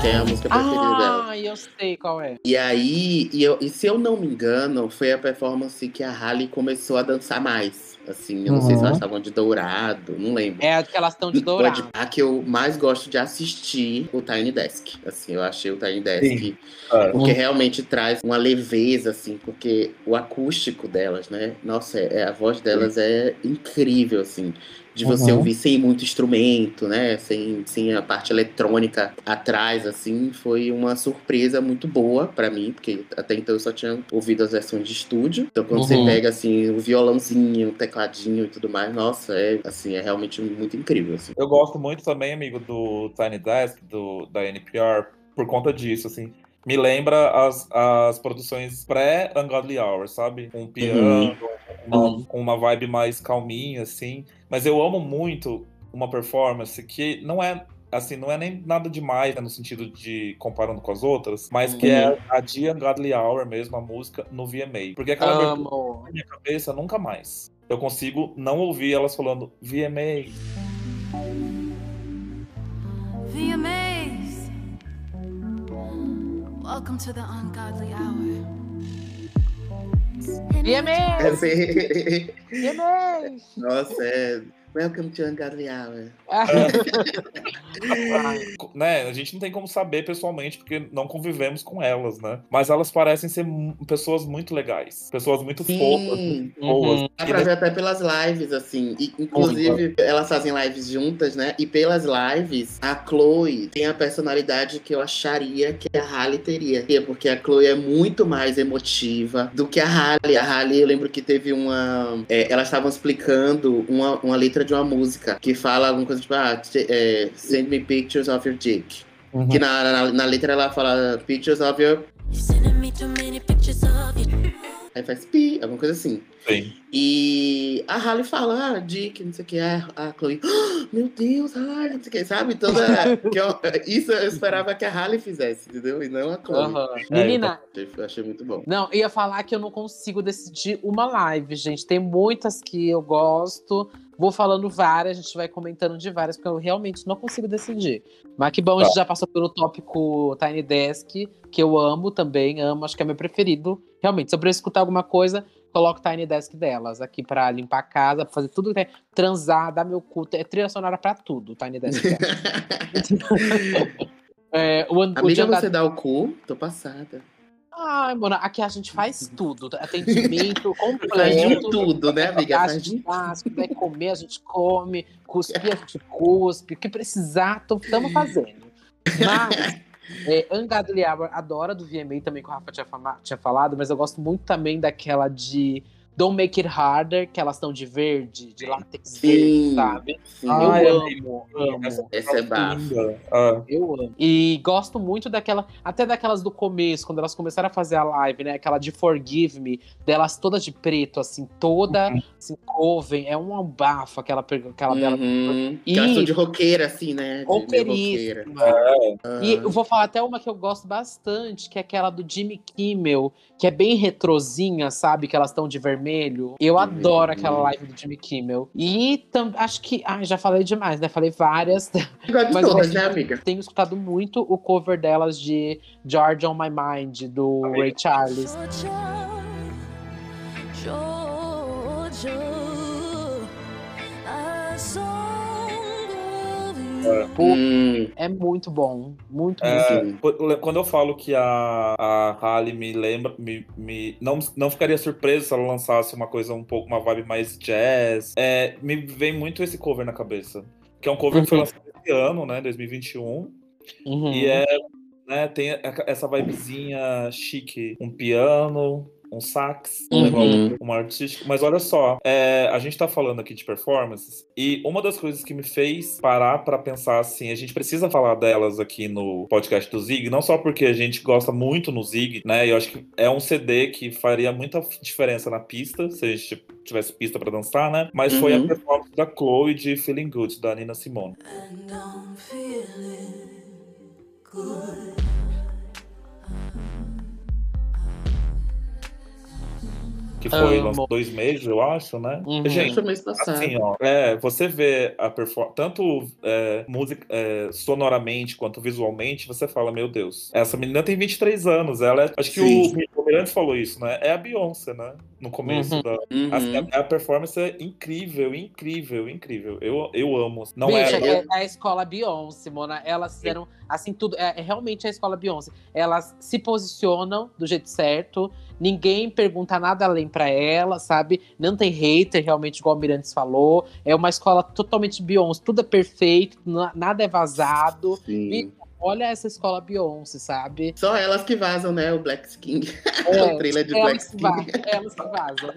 Que é a música preferida dela. Ah, eu sei qual é. E aí, e, eu- e se eu não me engano, foi a performance que a Halle começou a dançar mais. Assim, eu não sei se Uhum. elas estavam de dourado, não lembro. É que elas estão de dourado. A que eu mais gosto de assistir, o Tiny Desk. Assim, eu achei o Tiny Desk. Sim. É. Porque realmente traz uma leveza, assim, porque o acústico delas, né? Nossa, é, a voz delas é incrível, assim. De você Uhum. ouvir sem muito instrumento, né? Sem, sem a parte eletrônica atrás, assim, foi uma surpresa muito boa pra mim, porque até então eu só tinha ouvido as versões de estúdio. Então quando você Uhum. pega assim o violãozinho, o tecladinho e tudo mais, nossa, é assim, é realmente muito incrível. Assim. Eu gosto muito também, amigo, do Tiny Desk, do, da NPR, por conta disso, assim. Me lembra as, as produções pré-Ungodly Hour, sabe? Com um piano, uma- com uma vibe mais calminha, assim. Mas eu amo muito uma performance que não é assim, não é nem nada demais né, no sentido de comparando com as outras, mas que é a de Ungodly Hour mesmo, a música no VMA. Porque aquela abertura Amo. na minha cabeça nunca mais. Eu consigo não ouvir elas falando VMA. VMAs. Welcome to the ungodly hour. VMA! Assim, VMA! nossa, é. Welcome to Ungodly Hour. (laughs) né, a gente não tem como saber pessoalmente, porque não convivemos com elas, né? Mas elas parecem ser pessoas muito legais. Pessoas muito fofas, Sim. boas. Uhum. Dá pra ver até pelas lives, assim. E, inclusive, elas fazem lives juntas, né? E pelas lives, a Chloe tem a personalidade que eu acharia que a Halle teria. Porque a Chloe é muito mais emotiva do que a Halle. A Halle, eu lembro que teve uma. é, elas estavam explicando uma, uma letra de uma música que fala alguma coisa tipo, ah, é, send me pictures of your dick. Uhum. Que na, na, na letra ela fala pictures of your. You're sending me too many pictures of you. Aí faz pi, alguma coisa assim. Sim. E a Halle fala, ah, Dick, não sei o que, a, a Chloe, "Ah, meu Deus, Halle, não sei o que, sabe? Toda, que eu- isso eu esperava que a Halle fizesse, entendeu? E não a Chloe. É, Menina, Achei, achei muito bom. Não, ia falar que eu não consigo decidir uma live, gente. Tem muitas que eu gosto. Vou falando várias, a gente vai comentando de várias, porque eu realmente não consigo decidir. Mas que bom, a gente já passou pelo tópico Tiny Desk, que eu amo também, amo, acho que é meu preferido. Realmente, se eu preciso escutar alguma coisa, coloco Tiny Desk delas aqui pra limpar a casa, pra fazer tudo que tem. Transar, dar meu culto. É trilha sonora pra tudo, Tiny Desk delas. (laughs) (laughs) é, o, o Amiga, Django- você dá o cu? Tô passada. Ai, mano, aqui a gente faz (laughs) tudo. Atendimento Faz de completo. tudo, né, amiga? A Faz gente faz, quiser comer, a gente come, cuspir, a gente cuspe, o que precisar, estamos fazendo. Mas, é, Ungodly Hour, adora do VMA também, que o Rafa tinha, tinha falado, mas eu gosto muito também daquela de Don't Make It Harder, que elas estão de verde, de látex verde, Sim. sabe? Sim. Eu amigo, amo, amo. essa- Essa é bafo. Ah, Eu amo. E gosto muito daquela, até daquelas do começo, quando elas começaram a fazer a live, né? Aquela de Forgive Me, delas todas de preto, assim, toda assim, coven. É um bafo aquela, aquela dela. Uhum. E- Que elas são de roqueira, assim, né? De. Roqueiríssima. Ah. E eu vou falar até uma que eu gosto bastante, que é aquela do Jimmy Kimmel, que é bem retrozinha, sabe? Que elas estão de vermelho. Eu Uhum. adoro aquela live do Jimmy Kimmel. E tam- acho que. Ai, já falei demais, né? Falei várias. (laughs) Igual de Mas eu todas, gosto né, amiga? Tenho escutado muito o cover delas de George on My Mind, do. Ray Charles. Georgia, a you. Pô, Hum, É muito bom. Muito, muito É, sim. Quando eu falo que a, a Halle me lembra, me, me- não, não ficaria surpreso se ela lançasse uma coisa um pouco, uma vibe mais jazz. É, me vem muito esse cover na cabeça. Que é um cover que foi Uhum. lançado esse ano, né, 2021. Uhum. E é, né, tem essa vibezinha chique. Um piano, um sax, um Uhum. um artístico. Mas olha só, é, a gente tá falando aqui de performances, e uma das coisas que me fez parar pra pensar assim, a gente precisa falar delas aqui no podcast do Zig, não só porque a gente gosta muito no Zig, né? E eu acho que é um CD que faria muita diferença na pista, se a gente tivesse pista pra dançar, né? Mas foi a Uhum. performance da Chloe de Feeling Good, da Nina Simone. And I'm feeling good. Que foi Amo. lançado dois meses, eu acho, né? Uhum. Gente, Foi mês passado. Assim, ó, é, você vê a performance, tanto é, música, é, sonoramente quanto visualmente, você fala, meu Deus, essa menina tem 23 anos, ela é, acho que o, Sim. o Mirantes falou isso, né? É a Beyoncé, né? No começo Uhum. da. Uhum. Assim, a, a performance é incrível, incrível, incrível. Eu, eu amo. Não Bicha, é. é, a escola Beyoncé, Mona. Elas fizeram assim tudo. É, é realmente a escola Beyoncé. Elas se posicionam do jeito certo. Ninguém pergunta nada além pra ela, sabe? Não tem hater, realmente, igual o Mirantes falou. É uma escola totalmente Beyoncé. Tudo é perfeito, na- nada é vazado. Sim. Olha essa escola Beyoncé, sabe? Só elas que vazam, né? O Black Skin. É, (laughs) o trailer de Black elas, que Skin. vazam, elas que vazam.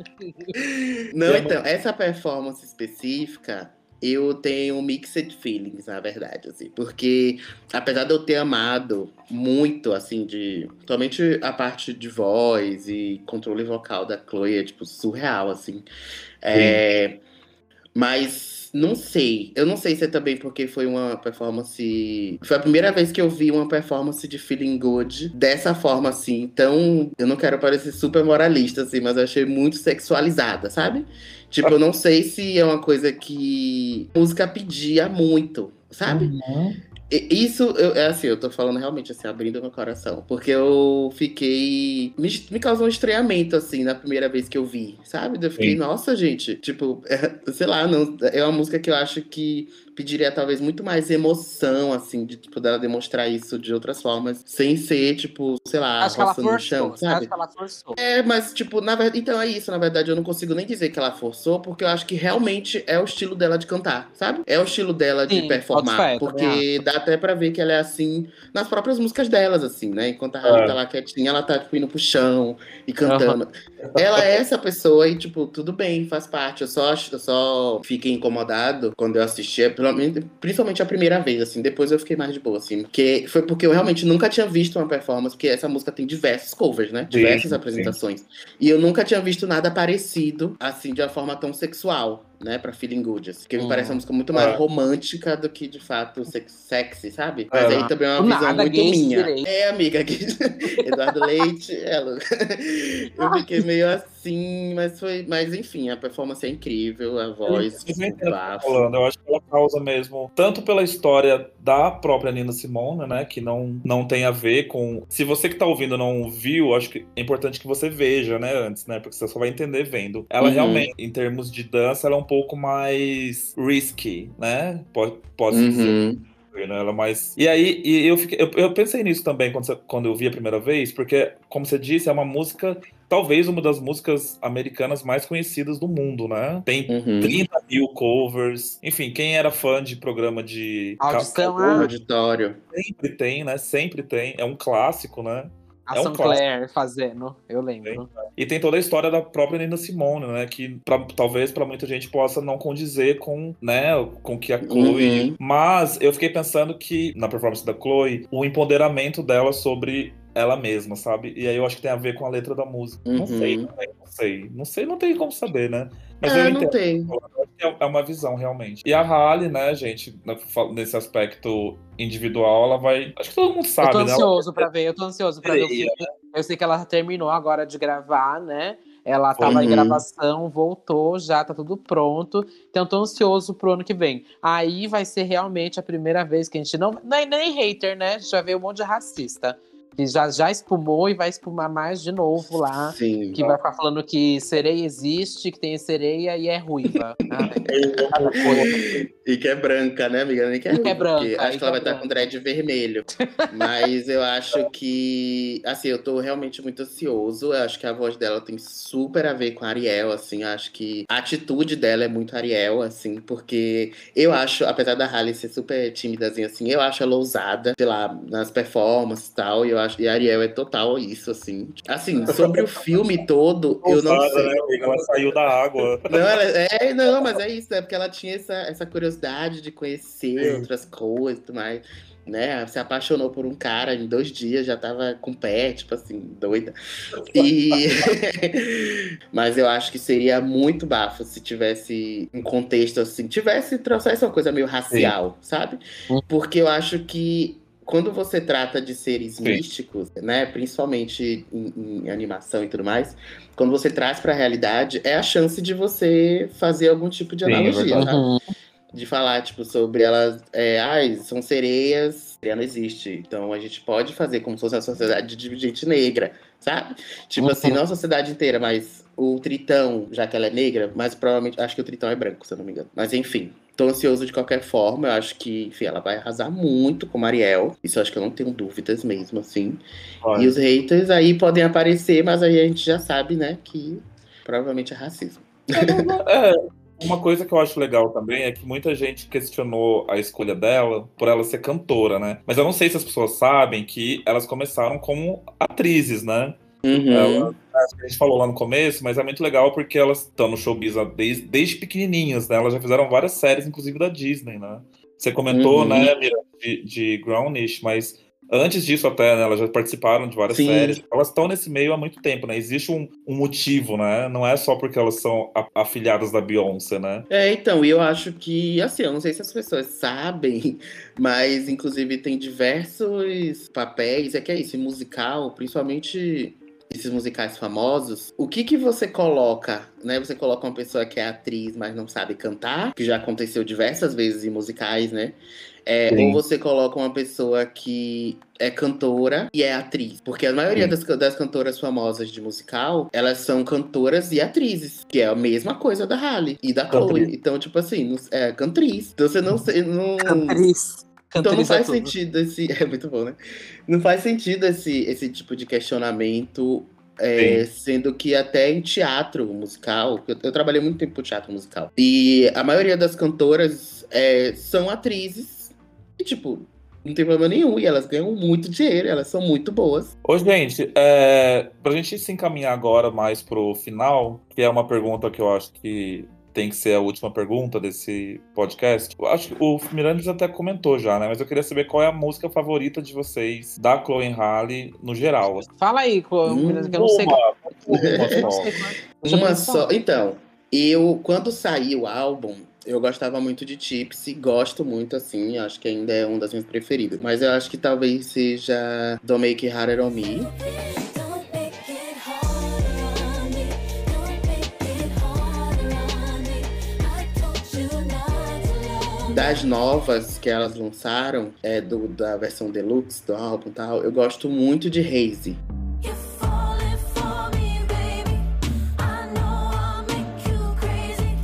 Não, E a então, essa performance específica, eu tenho mixed feelings, na verdade, assim. Porque, apesar de eu ter amado muito, assim, de... Somente a parte de voz e controle vocal da Chloe é, tipo, surreal, assim. É, mas, não sei. Eu não sei se é também porque foi uma performance... Foi a primeira vez que eu vi uma performance de Feeling Good dessa forma, assim. Então, eu não quero parecer super moralista, assim, mas eu achei muito sexualizada, sabe? Tipo, eu não sei se é uma coisa que a música pedia muito, sabe? E- Isso, eu, é assim, eu tô falando realmente assim, abrindo meu coração. Porque eu fiquei. Me, me causou um estranhamento, assim, na primeira vez que eu vi, sabe? Eu fiquei, Sim. nossa, gente, tipo, é, (laughs) sei lá, não, é uma música que eu acho que pediria talvez muito mais emoção, assim, de tipo, dela demonstrar isso de outras formas, sem ser, tipo, sei lá, Acho que ela roçando no chão, sabe? Acho que ela forçou. É, mas, tipo, na verdade. Então é isso, na verdade, eu não consigo nem dizer que ela forçou, porque eu acho que realmente é o estilo dela de cantar, sabe? É o estilo dela de Sim, performar. boto fé, porque dá até pra ver que ela é assim nas próprias músicas delas, assim, né? Enquanto a Halle É. tá lá quietinha, ela tá, tipo, indo pro chão e cantando. Ela é essa pessoa e, tipo, tudo bem, faz parte. Eu só, eu só fiquei incomodado quando eu assisti, pelo menos- principalmente a primeira vez, assim. Depois eu fiquei mais de boa, assim. Porque foi porque eu realmente nunca tinha visto uma performance, porque essa música tem diversos covers, né? Sim, Diversas sim. apresentações. E eu nunca tinha visto nada parecido, assim, de uma forma tão sexual, né? Pra Feeling Good. Assim, porque me Hum. parece uma música muito mais É. romântica do que, de fato, sex sexy, sabe? É. Mas aí também é uma visão nada, muito minha. direito. É, amiga. que- (laughs) Eduardo Leite, ela. (laughs) Eu fiquei meio assim, mas foi. Mas enfim, a performance é incrível, a voz. Eu tá falando. Eu acho que ela causa mesmo, tanto pela história da própria Nina Simone, né? Que não, não tem a ver com. Se você que tá ouvindo não viu, acho que é importante que você veja, né, antes, né? Porque você só vai entender vendo. Ela Uhum. realmente, em termos de dança, ela é um pouco mais risky, né? Pode, pode dizer. Uhum. Né? Ela é mais. E aí, e eu, fiquei, eu, eu pensei nisso também quando, você- quando eu vi a primeira vez, porque, como você disse, é uma música, talvez uma das músicas americanas mais conhecidas do mundo, né? Tem Uhum. 30 mil covers. Enfim, quem era fã de programa de. Audição, ah. Auditório. Sempre tem, né? Sempre tem. É um clássico, né? A É um. Clair fazendo, eu lembro. E tem toda a história da própria Nina Simone, né? Que pra- talvez pra muita gente possa não condizer com, né, com que a Chloe. Uhum. Mas eu fiquei pensando que na performance da Chloe, o empoderamento dela sobre ela mesma, sabe? E aí eu acho que tem a ver com a letra da música. Não Uhum. sei, não sei. Não sei, não tem como saber, né? Mas É, eu não tem. É é uma visão, realmente. E a Halle, né, gente, fa- nesse aspecto individual, ela vai. Acho que todo mundo Eu sabe, tô né? Ela- ansioso pra ver, eu tô ansioso pra ver o filme. Eu sei que ela terminou agora de gravar, né? Ela tava em Uhum. gravação, voltou, já tá tudo pronto. Então tô ansioso pro ano que vem. Aí vai ser realmente a primeira vez que a gente não. Nem, nem hater, né? A gente vai ver um monte de racista. Que já, já espumou e vai espumar mais de novo lá. Sim. Que vai ficar falando que sereia existe, que tem sereia e é ruiva. (laughs) Coisa. E que é branca, né, amiga? Nem que é, E que é branca, Acho que que ela é vai estar com dread vermelho. Mas eu acho que. Assim, eu tô realmente muito ansioso. Eu acho que a voz dela tem super a ver com a Ariel, assim. Eu acho que a atitude dela é muito Ariel, assim, porque eu acho, apesar da Halle ser super tímidazinha, assim, eu acho ela ousada, sei lá, nas performances e tal. E eu acho a Ariel é total isso, assim. Assim, (laughs) sobre o filme todo, eu não Ousada, sei. né, amiga? Ela saiu da água. Não, ela, é, não, mas é isso, é porque ela tinha essa, essa curiosidade de conhecer Sim. outras coisas e tudo mais. Né? Se apaixonou por um cara em dois dias, já tava com pé, tipo assim, doida. E... (laughs) mas eu acho que seria muito bafo se tivesse um contexto assim, tivesse, trouxesse uma coisa meio racial, sabe? Hum. Porque eu acho que quando você trata de seres Sim. místicos, né, principalmente em, em animação e tudo mais, quando você traz pra realidade, é a chance de você fazer algum tipo de Sim, é analogia, sabe? Uhum. De falar, tipo, sobre elas. É, ai, são sereias não existe. Então a gente pode fazer como se fosse uma sociedade de gente negra, sabe? Tipo assim, Uhum. não a sociedade inteira, mas o Tritão, já que ela é negra, mas provavelmente. Acho que o Tritão é branco, se eu não me engano. Mas enfim. Tô ansioso de qualquer forma. Eu acho que, enfim, ela vai arrasar muito com Mariel. Isso eu acho que eu não tenho dúvidas mesmo, assim. Vai. E os haters aí podem aparecer, mas aí a gente já sabe, né, que provavelmente é racismo. É, uma coisa que eu acho legal também é que muita gente questionou a escolha dela por ela ser cantora, né? Mas eu não sei se as pessoas sabem que elas começaram como atrizes, né? Uhum. Ela- que a gente falou lá no começo, mas é muito legal porque elas estão no showbiz desde, desde pequenininhas, né? Elas já fizeram várias séries, inclusive da Disney, né? Você comentou, Uhum. né, Mira, de, de Grownish, mas antes disso até, né, elas já participaram de várias Sim. séries. Elas estão nesse meio há muito tempo, né? Existe um, um motivo, né? Não é só porque elas são a- afilhadas da Beyoncé, né? É, então, e eu acho que, assim, eu não sei se as pessoas sabem, (laughs) mas inclusive tem diversos papéis, é que é isso, musical, principalmente esses musicais famosos, o que que você coloca, né? Você coloca uma pessoa que é atriz, mas não sabe cantar, que já aconteceu diversas vezes em musicais, né? É, ou você coloca uma pessoa que é cantora e é atriz. Porque a maioria das, das cantoras famosas de musical, elas são cantoras e atrizes. Que é a mesma coisa da Halle e da Chloe. Cantriz. Então, tipo assim, é cantriz. Então você não... se- não Cantriz. Então não faz tudo. sentido esse. (laughs) É muito bom, né? Não faz sentido esse, esse tipo de questionamento. é, sendo que até em teatro musical, eu, eu trabalhei muito tempo com teatro musical. E a maioria das cantoras é, são atrizes. E, tipo, não tem problema nenhum. E elas ganham muito dinheiro, elas são muito boas. Ô, gente, é, pra gente se encaminhar agora mais pro final, que é uma pergunta que eu acho que tem que ser a última pergunta desse podcast. Eu acho que o Mirandes até comentou já, né? Mas eu queria saber qual é a música favorita de vocês, da Chloe Halle, no geral. Fala aí, Hum, que eu não sei. Uma, uma só. eu Uma só. Então, eu, quando saiu o álbum, eu gostava muito de Tipsy, gosto muito, assim, acho que ainda é uma das minhas preferidas. Mas eu acho que talvez seja Don't Make It Harder on Me. Das novas que elas lançaram, é do, da versão deluxe do álbum e tal, eu gosto muito de Hazy. You're falling for me, baby. I know I'll make you crazy.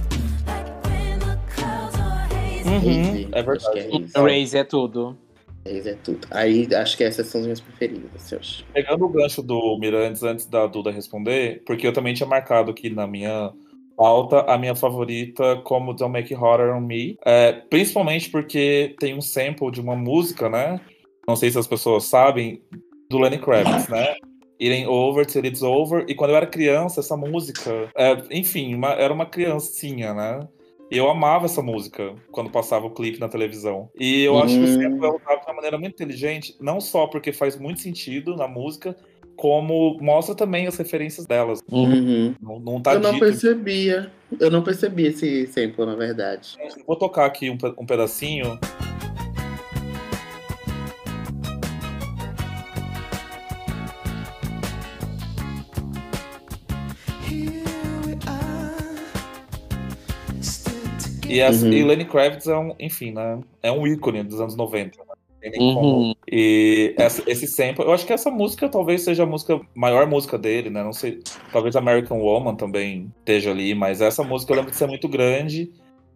Like when the clouds are hazy. Hazy, é é verdade. Raze é tudo. Hazy é tudo. Aí acho que essas são as minhas preferidas, eu acho. Pegando o gancho do Mirandes antes da Duda responder, porque eu também tinha marcado aqui na minha pauta a minha favorita como Don't Make It Harder on Me, é, principalmente porque tem um sample de uma música, né? Não sei se as pessoas sabem, do Lenny Kravitz, né? Ain't Over Till It's Over. E quando eu era criança, essa música, é, enfim, uma- era uma criancinha, né? E eu amava essa música quando passava o clipe na televisão. E eu acho que o Hum. sample é usado de uma maneira muito inteligente, não só porque faz muito sentido na música, como mostra também as referências delas. Uhum. Não, não tá Eu não dito. percebia. Eu não percebi esse sample, na verdade. Vou tocar aqui um, um pedacinho. E, essa, Uhum. e Lenny Kravitz é um, enfim, né? É um ícone dos anos 90. Né? Tem nem como. Uhum. E essa- esse sample, eu acho que essa música talvez seja a música, maior música dele, né? Não sei, talvez American Woman também esteja ali, mas essa música eu lembro de ser muito grande.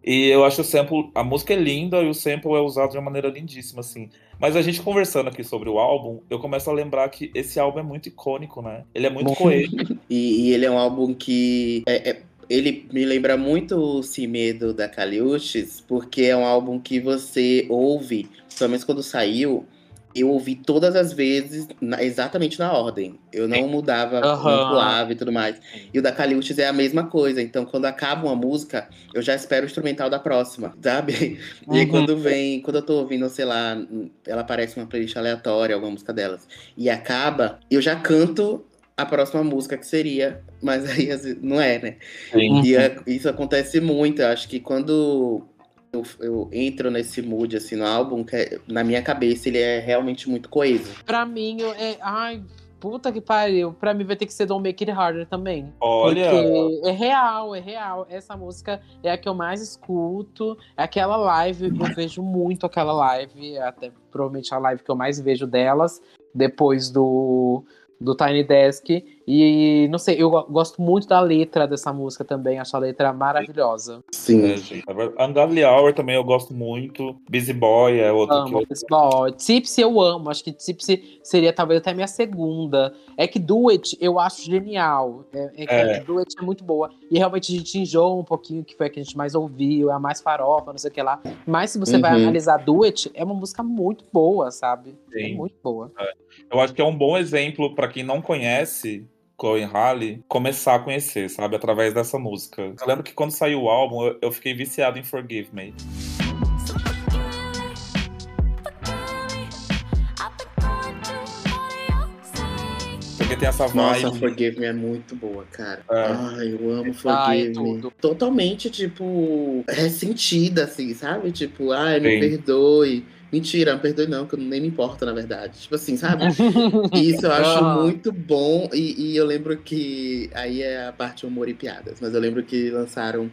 E eu acho o sample, a música é linda e o sample é usado de uma maneira lindíssima, assim. Mas a gente conversando aqui sobre o álbum, eu começo a lembrar que esse álbum é muito icônico, né? Ele é muito Bom. coeso. (laughs) E, e ele é um álbum que. é- é- ele me lembra muito o Sem Medo da Caliuches, porque é um álbum que você ouve, pelo menos quando saiu, eu ouvi todas as vezes na- exatamente na ordem. Eu não mudava, Aham. não pulava e tudo mais. E o da Caliuches é a mesma coisa. Então, quando acaba uma música, eu já espero o instrumental da próxima, (laughs) sabe? E aí, Uhum. quando vem, quando eu tô ouvindo, sei lá, ela aparece uma playlist aleatória, alguma música delas, e acaba, eu já canto a próxima música que seria, mas (laughs) aí às vezes, não é, né? Uhum. E é- isso acontece muito. Eu acho que quando eu, eu entro nesse mood assim no álbum, que é- na minha cabeça ele é realmente muito coeso. Pra mim, eu- é. Ai, puta que pariu, pra mim vai ter que ser Don't Make It Harder também. Olha, Porque é real, é real. Essa música é a que eu mais escuto. É aquela live, eu vejo muito aquela live, até provavelmente a live que eu mais vejo delas, depois do, do Tiny Desk. E não sei, eu go- gosto muito da letra dessa música também, acho a letra maravilhosa. Sim. é, gente. Ungodly Hour também eu gosto muito. Busy Boy é outro que Amo eu esse boy. Tipsy eu amo, acho que Tipsy seria talvez até minha segunda. É que Duet eu acho genial. É, é que É. Duet é muito boa. E realmente a gente enjoa um pouquinho, que foi a que a gente mais ouviu, é a mais farofa, não sei o que lá. Mas se você vai Uhum. analisar Duet, é uma música muito boa, sabe? É Sim. muito boa. Eu acho que é um bom exemplo pra quem não conhece Chloe Halle começar a conhecer, sabe? Através dessa música. Eu lembro que quando saiu o álbum, eu- eu fiquei viciado em Forgive Me. Porque tem essa Nossa, vibe. Forgive Me é muito boa, cara. É. Ai, eu amo Forgive Me. tudo. Totalmente, tipo, ressentida, assim, sabe? Tipo, ai, me Sim. perdoe. Mentira, me perdoe não, que eu nem me importo, na verdade. Tipo assim, sabe? (laughs) Isso eu acho Aham. muito bom. E, e eu lembro que. Aí é a parte humor e piadas. Mas eu lembro que lançaram.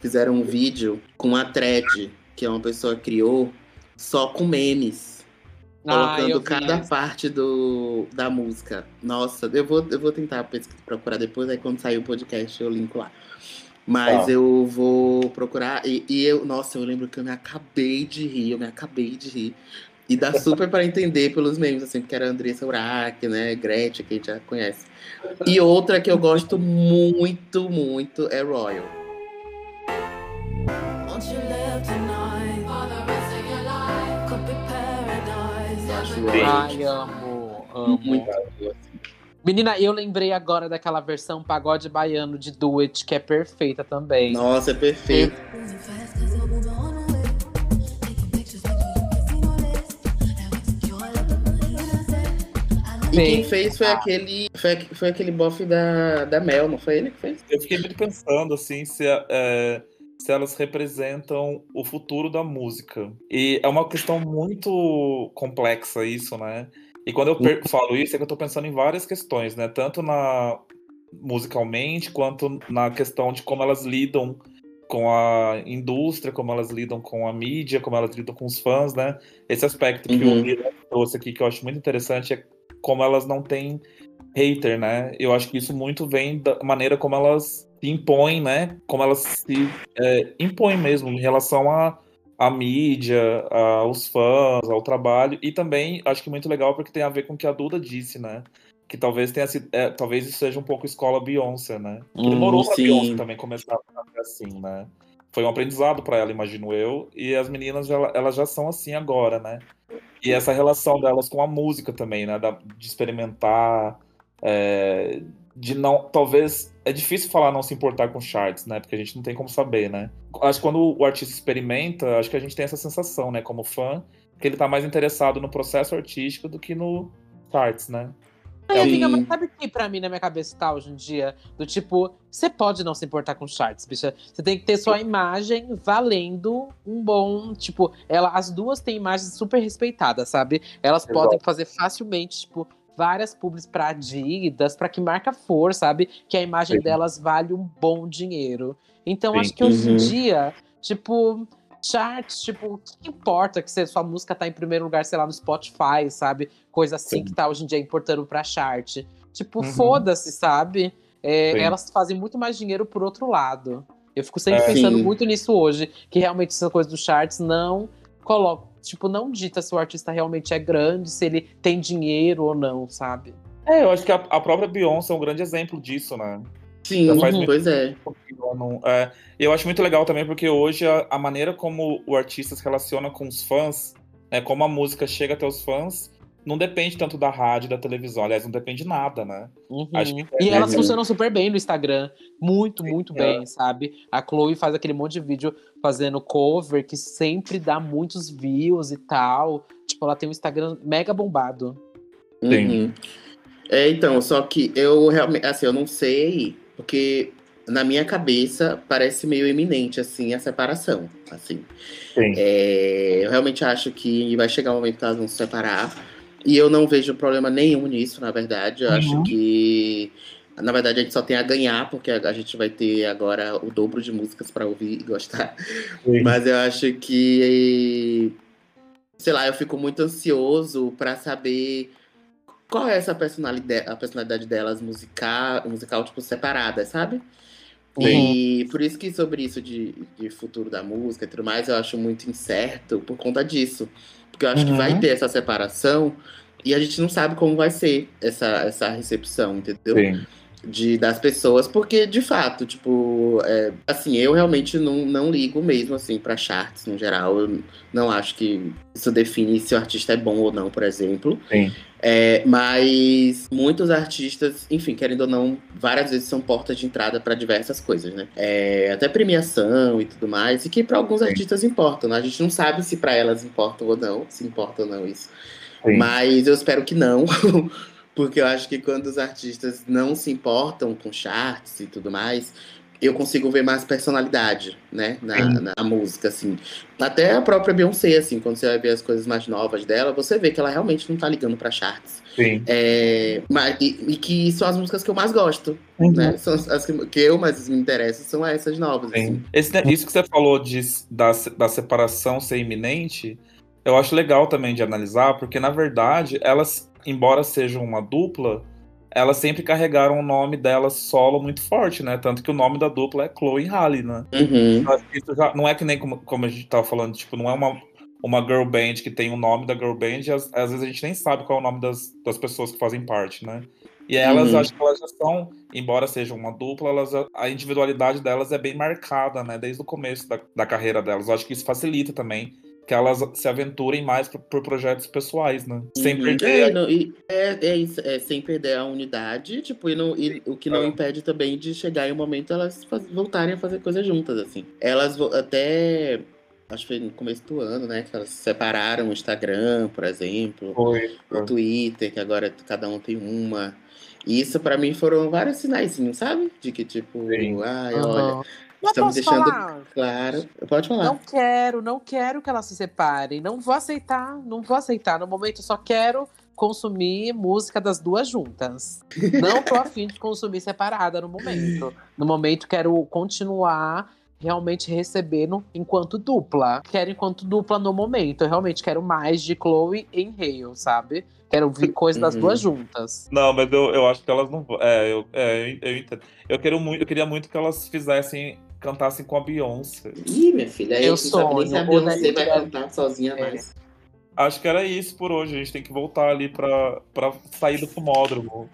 Fizeram um vídeo com a Thread, que é uma pessoa que criou, só com memes. Ah, Colocando vi cada isso. parte do, da música. Nossa, eu vou, eu vou tentar procurar depois, aí quando sair o podcast eu linko lá. Mas Tá. eu vou procurar. E, e eu, nossa, eu lembro que eu me acabei de rir, eu me acabei de rir. E dá (laughs) super para entender pelos memes, assim, porque era a Andressa Urach, né? Gretchen, que a gente já conhece. E outra que eu gosto muito, muito é Royal. Ai, amo, amo. muito. Menina, eu lembrei agora daquela versão pagode baiano de Duet, que é perfeita também. Nossa, é know E quem fez foi aquele. Foi, foi aquele bofe da, da Mel, não foi ele que fez? Eu fiquei muito pensando, assim, se, é, se elas representam o futuro da música. E é uma questão muito complexa isso, né? E quando eu per- falo isso, é que eu tô pensando em várias questões, né? Tanto na musicalmente, quanto na questão de como elas lidam com a indústria, como elas lidam com a mídia, como elas lidam com os fãs, né? Esse aspecto que Uhum. o Mira trouxe aqui, que eu acho muito interessante, é como elas não têm hater, né? Eu acho que isso muito vem da maneira como elas se impõem, né? Como elas se é, impõem mesmo em relação à à mídia, aos fãs, ao trabalho. E também acho que muito legal porque tem a ver com o que a Duda disse, né? Que talvez tenha sido, é, talvez isso seja um pouco escola Beyoncé, né? Hum, demorou pra sim. Beyoncé também começar a fazer assim, né? Foi um aprendizado pra ela, imagino eu. E as meninas, já- elas já são assim agora, né? E essa relação delas com a música também, né? Da- de experimentar, é, de não. Talvez. É difícil falar não se importar com charts, né? Porque a gente não tem como saber, né? Acho que quando o artista experimenta, acho que a gente tem essa sensação, né? Como fã, que ele tá mais interessado no processo artístico do que no charts, né? Ai, amiga, mas sabe o que pra mim na minha cabeça tá hoje em dia? Do tipo, você pode não se importar com charts, bicha. Você tem que ter sua imagem valendo um bom. Tipo, ela, as duas têm imagens super respeitadas, sabe? Elas Exato. podem fazer facilmente, tipo, várias publis pra Adidas, pra que marca for, sabe? Que a imagem Sim. delas vale um bom dinheiro. Então, Sim. acho que hoje em Uhum. dia, tipo. Charts, tipo, o que importa que se sua música tá em primeiro lugar, sei lá, no Spotify, sabe? Coisa assim Sim. que tá hoje em dia importando pra chart. Tipo, Uhum. foda-se, sabe? É, elas fazem muito mais dinheiro por outro lado. Eu fico sempre É. pensando muito nisso hoje, que realmente essa coisa dos charts não coloca, tipo, não dita se o artista realmente é grande, se ele tem dinheiro ou não, sabe? É, eu acho que a, a própria Beyoncé é um grande exemplo disso, né? Sim, Uhum. pois é. Não- é, e eu acho muito legal também porque hoje a, a maneira como o artista se relaciona com os fãs, né, como a música chega até os fãs, não depende tanto da rádio, da televisão, aliás, não depende de nada, né? Uhum. Acho que E é- elas funcionam super bem no Instagram. Muito, muito é. bem, sabe? A Chloe faz aquele monte de vídeo fazendo cover que sempre dá muitos views e tal. Tipo, ela tem um Instagram mega bombado. Sim. Uhum. É, então, só que eu realmente, assim, eu não sei, porque na minha cabeça parece meio iminente, assim, a separação, assim. Sim. É, eu realmente acho que vai chegar um momento que elas vão se separar. E eu não vejo problema nenhum nisso, na verdade. Eu Uhum. acho que. Na verdade, a gente só tem a ganhar, porque a a gente vai ter agora o dobro de músicas pra ouvir e gostar. Sim. Mas eu acho que. Sei lá, eu fico muito ansioso pra saber qual é essa personalidade, a personalidade delas musical, musical tipo, separada, sabe? E por isso que sobre isso de, de futuro da música e tudo mais, eu acho muito incerto por conta disso. Porque eu acho que Uhum. vai ter essa separação e a gente não sabe como vai ser essa, essa recepção, entendeu? Sim. De, das pessoas, porque de fato, tipo, é, assim, eu realmente não, não ligo mesmo, assim, pra charts no geral. Eu não acho que isso define se o artista é bom ou não, por exemplo. Sim. É, mas muitos artistas, enfim, querendo ou não, várias vezes são portas de entrada para diversas coisas, né? É, até premiação e tudo mais, e que para alguns Sim. artistas importam, né? A gente não sabe se para elas importam ou não, se importa ou não isso. Sim. Mas eu espero que não, (laughs) porque eu acho que quando os artistas não se importam com charts e tudo mais, eu consigo ver mais personalidade, né, na, na música, assim. Até a própria Beyoncé, assim, quando você vai ver as coisas mais novas dela, você vê que ela realmente não tá ligando pra charts. Sim. É, mas, e, e que são as músicas que eu mais gosto, Uhum. né? São as, as que, que eu mais me interessam, são essas novas, assim. Sim. Esse, isso que você falou de, da, da separação ser iminente, eu acho legal também de analisar, porque na verdade, elas, embora sejam uma dupla, elas sempre carregaram o nome delas solo muito forte, né? Tanto que o nome da dupla é Chloe Halle, né? Uhum. Já- não é que nem como, como a gente tava falando, tipo, não é uma, uma girl band que tem o nome da girl band e às, às vezes a gente nem sabe qual é o nome das, das pessoas que fazem parte, né? E elas, Uhum. acho que elas já são, embora sejam uma dupla, elas, a individualidade delas é bem marcada, né? Desde o começo da, da carreira delas. Eu acho que isso facilita também que elas se aventurem mais por, por projetos pessoais, né? Sem perder É, não, e é, é isso, é sem perder a unidade, tipo, e, não, e o que não É. impede também de chegar em um momento elas faz- voltarem a fazer coisas juntas, assim. Elas até. Acho que foi no começo do ano, né? Que elas separaram o Instagram, por exemplo, foi. o Twitter, que agora cada um tem uma. E isso pra mim foram vários sinaizinhos, sabe? De que, tipo, Sim. ai, olha, Mas estamos posso deixando falar? claro. Pode falar. Não quero, não quero que elas se separem. Não vou aceitar, não vou aceitar. No momento, eu só quero consumir música das duas juntas. Não tô afim de consumir separada no momento. No momento, quero continuar realmente recebendo enquanto dupla. Quero enquanto dupla no momento. Eu realmente quero mais de Chloe em Hale, sabe? Quero ouvir coisas das Uhum. duas juntas. Não, mas eu, eu acho que elas não vão. É, eu, é, eu, eu entendo. Eu, quero muito, eu queria muito que elas fizessem, cantassem com a Beyoncé. Ih, minha filha, Eu você não sabe nem se a sonho, o Beyoncé vai cantar sozinha É. mais. Acho que era isso por hoje. A gente tem que voltar ali pra, pra sair do fumódromo.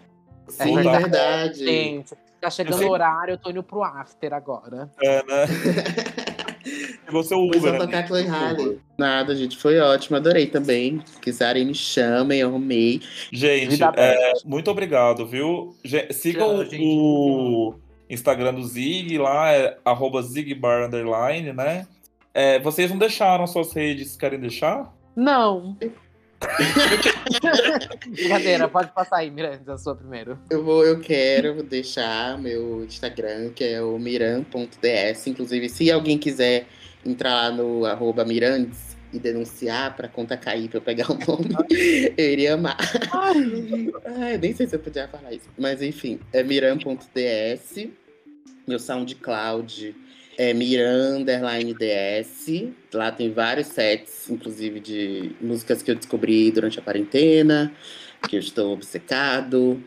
Sim, Voltar. verdade. Gente, tá chegando sei- o horário, eu tô indo pro after agora. É, né? (laughs) Você é o Pois Uber, vou né? tocar Chloe Halle. Nada, gente, foi ótimo, adorei também. Se quiserem, me chamem, eu amei. Gente, é, muito obrigado, viu? Sigam Tchau, gente. o Instagram do Zig, lá é arroba zigbar underline, né? É, vocês não deixaram suas redes, querem deixar? Não. (laughs) Brincadeira, pode passar aí, Miranda, a sua primeiro. Eu vou, eu quero deixar meu Instagram, que é o miran.ds. Inclusive, se alguém quiser entrar lá no arroba mirandes e denunciar pra conta cair pra eu pegar o nome, (laughs) eu iria amar. (laughs) Ai, nem sei se eu podia falar isso. Mas enfim, é miran.ds. Meu SoundCloud é Miran underline DS. Lá tem vários sets, inclusive de músicas que eu descobri durante a quarentena, que eu estou obcecado.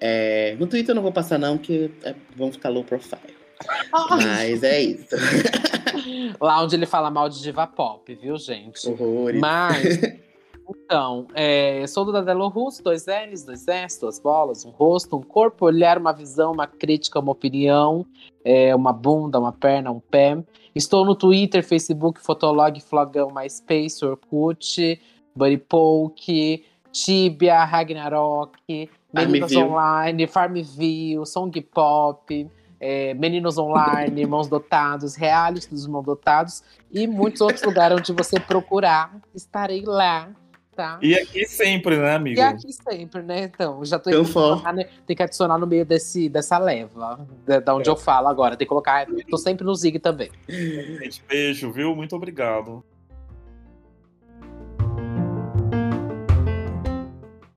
É, no Twitter eu não vou passar, não, que é, vão ficar low profile. (laughs) Mas é isso. Lá onde ele fala mal de diva pop, viu, gente? Horrores. Mas, então, é, sou do Dadelo Russo, dois L's, dois S, duas bolas, um rosto, um corpo, olhar, uma visão, uma crítica, uma opinião, é, uma bunda, uma perna, um pé. Estou no Twitter, Facebook, Fotolog, Flogão, MySpace, Orkut, Buddy Poke, Tibia, Ragnarok, Meninos Farmville. Online, Farmville, Song Pop, é, Meninos Online, Irmãos Dotados, Reality dos Irmãos Dotados e muitos outros lugares onde você procurar, estarei lá, tá? E aqui sempre, né, amigo? E aqui sempre, né? Então, já tô Eu tem que, for. adicionar, né? tem que adicionar no meio desse, dessa leva, da, da onde eu falo agora. Tem que colocar. Tô sempre no Zig também. Gente, beijo, viu? Muito obrigado.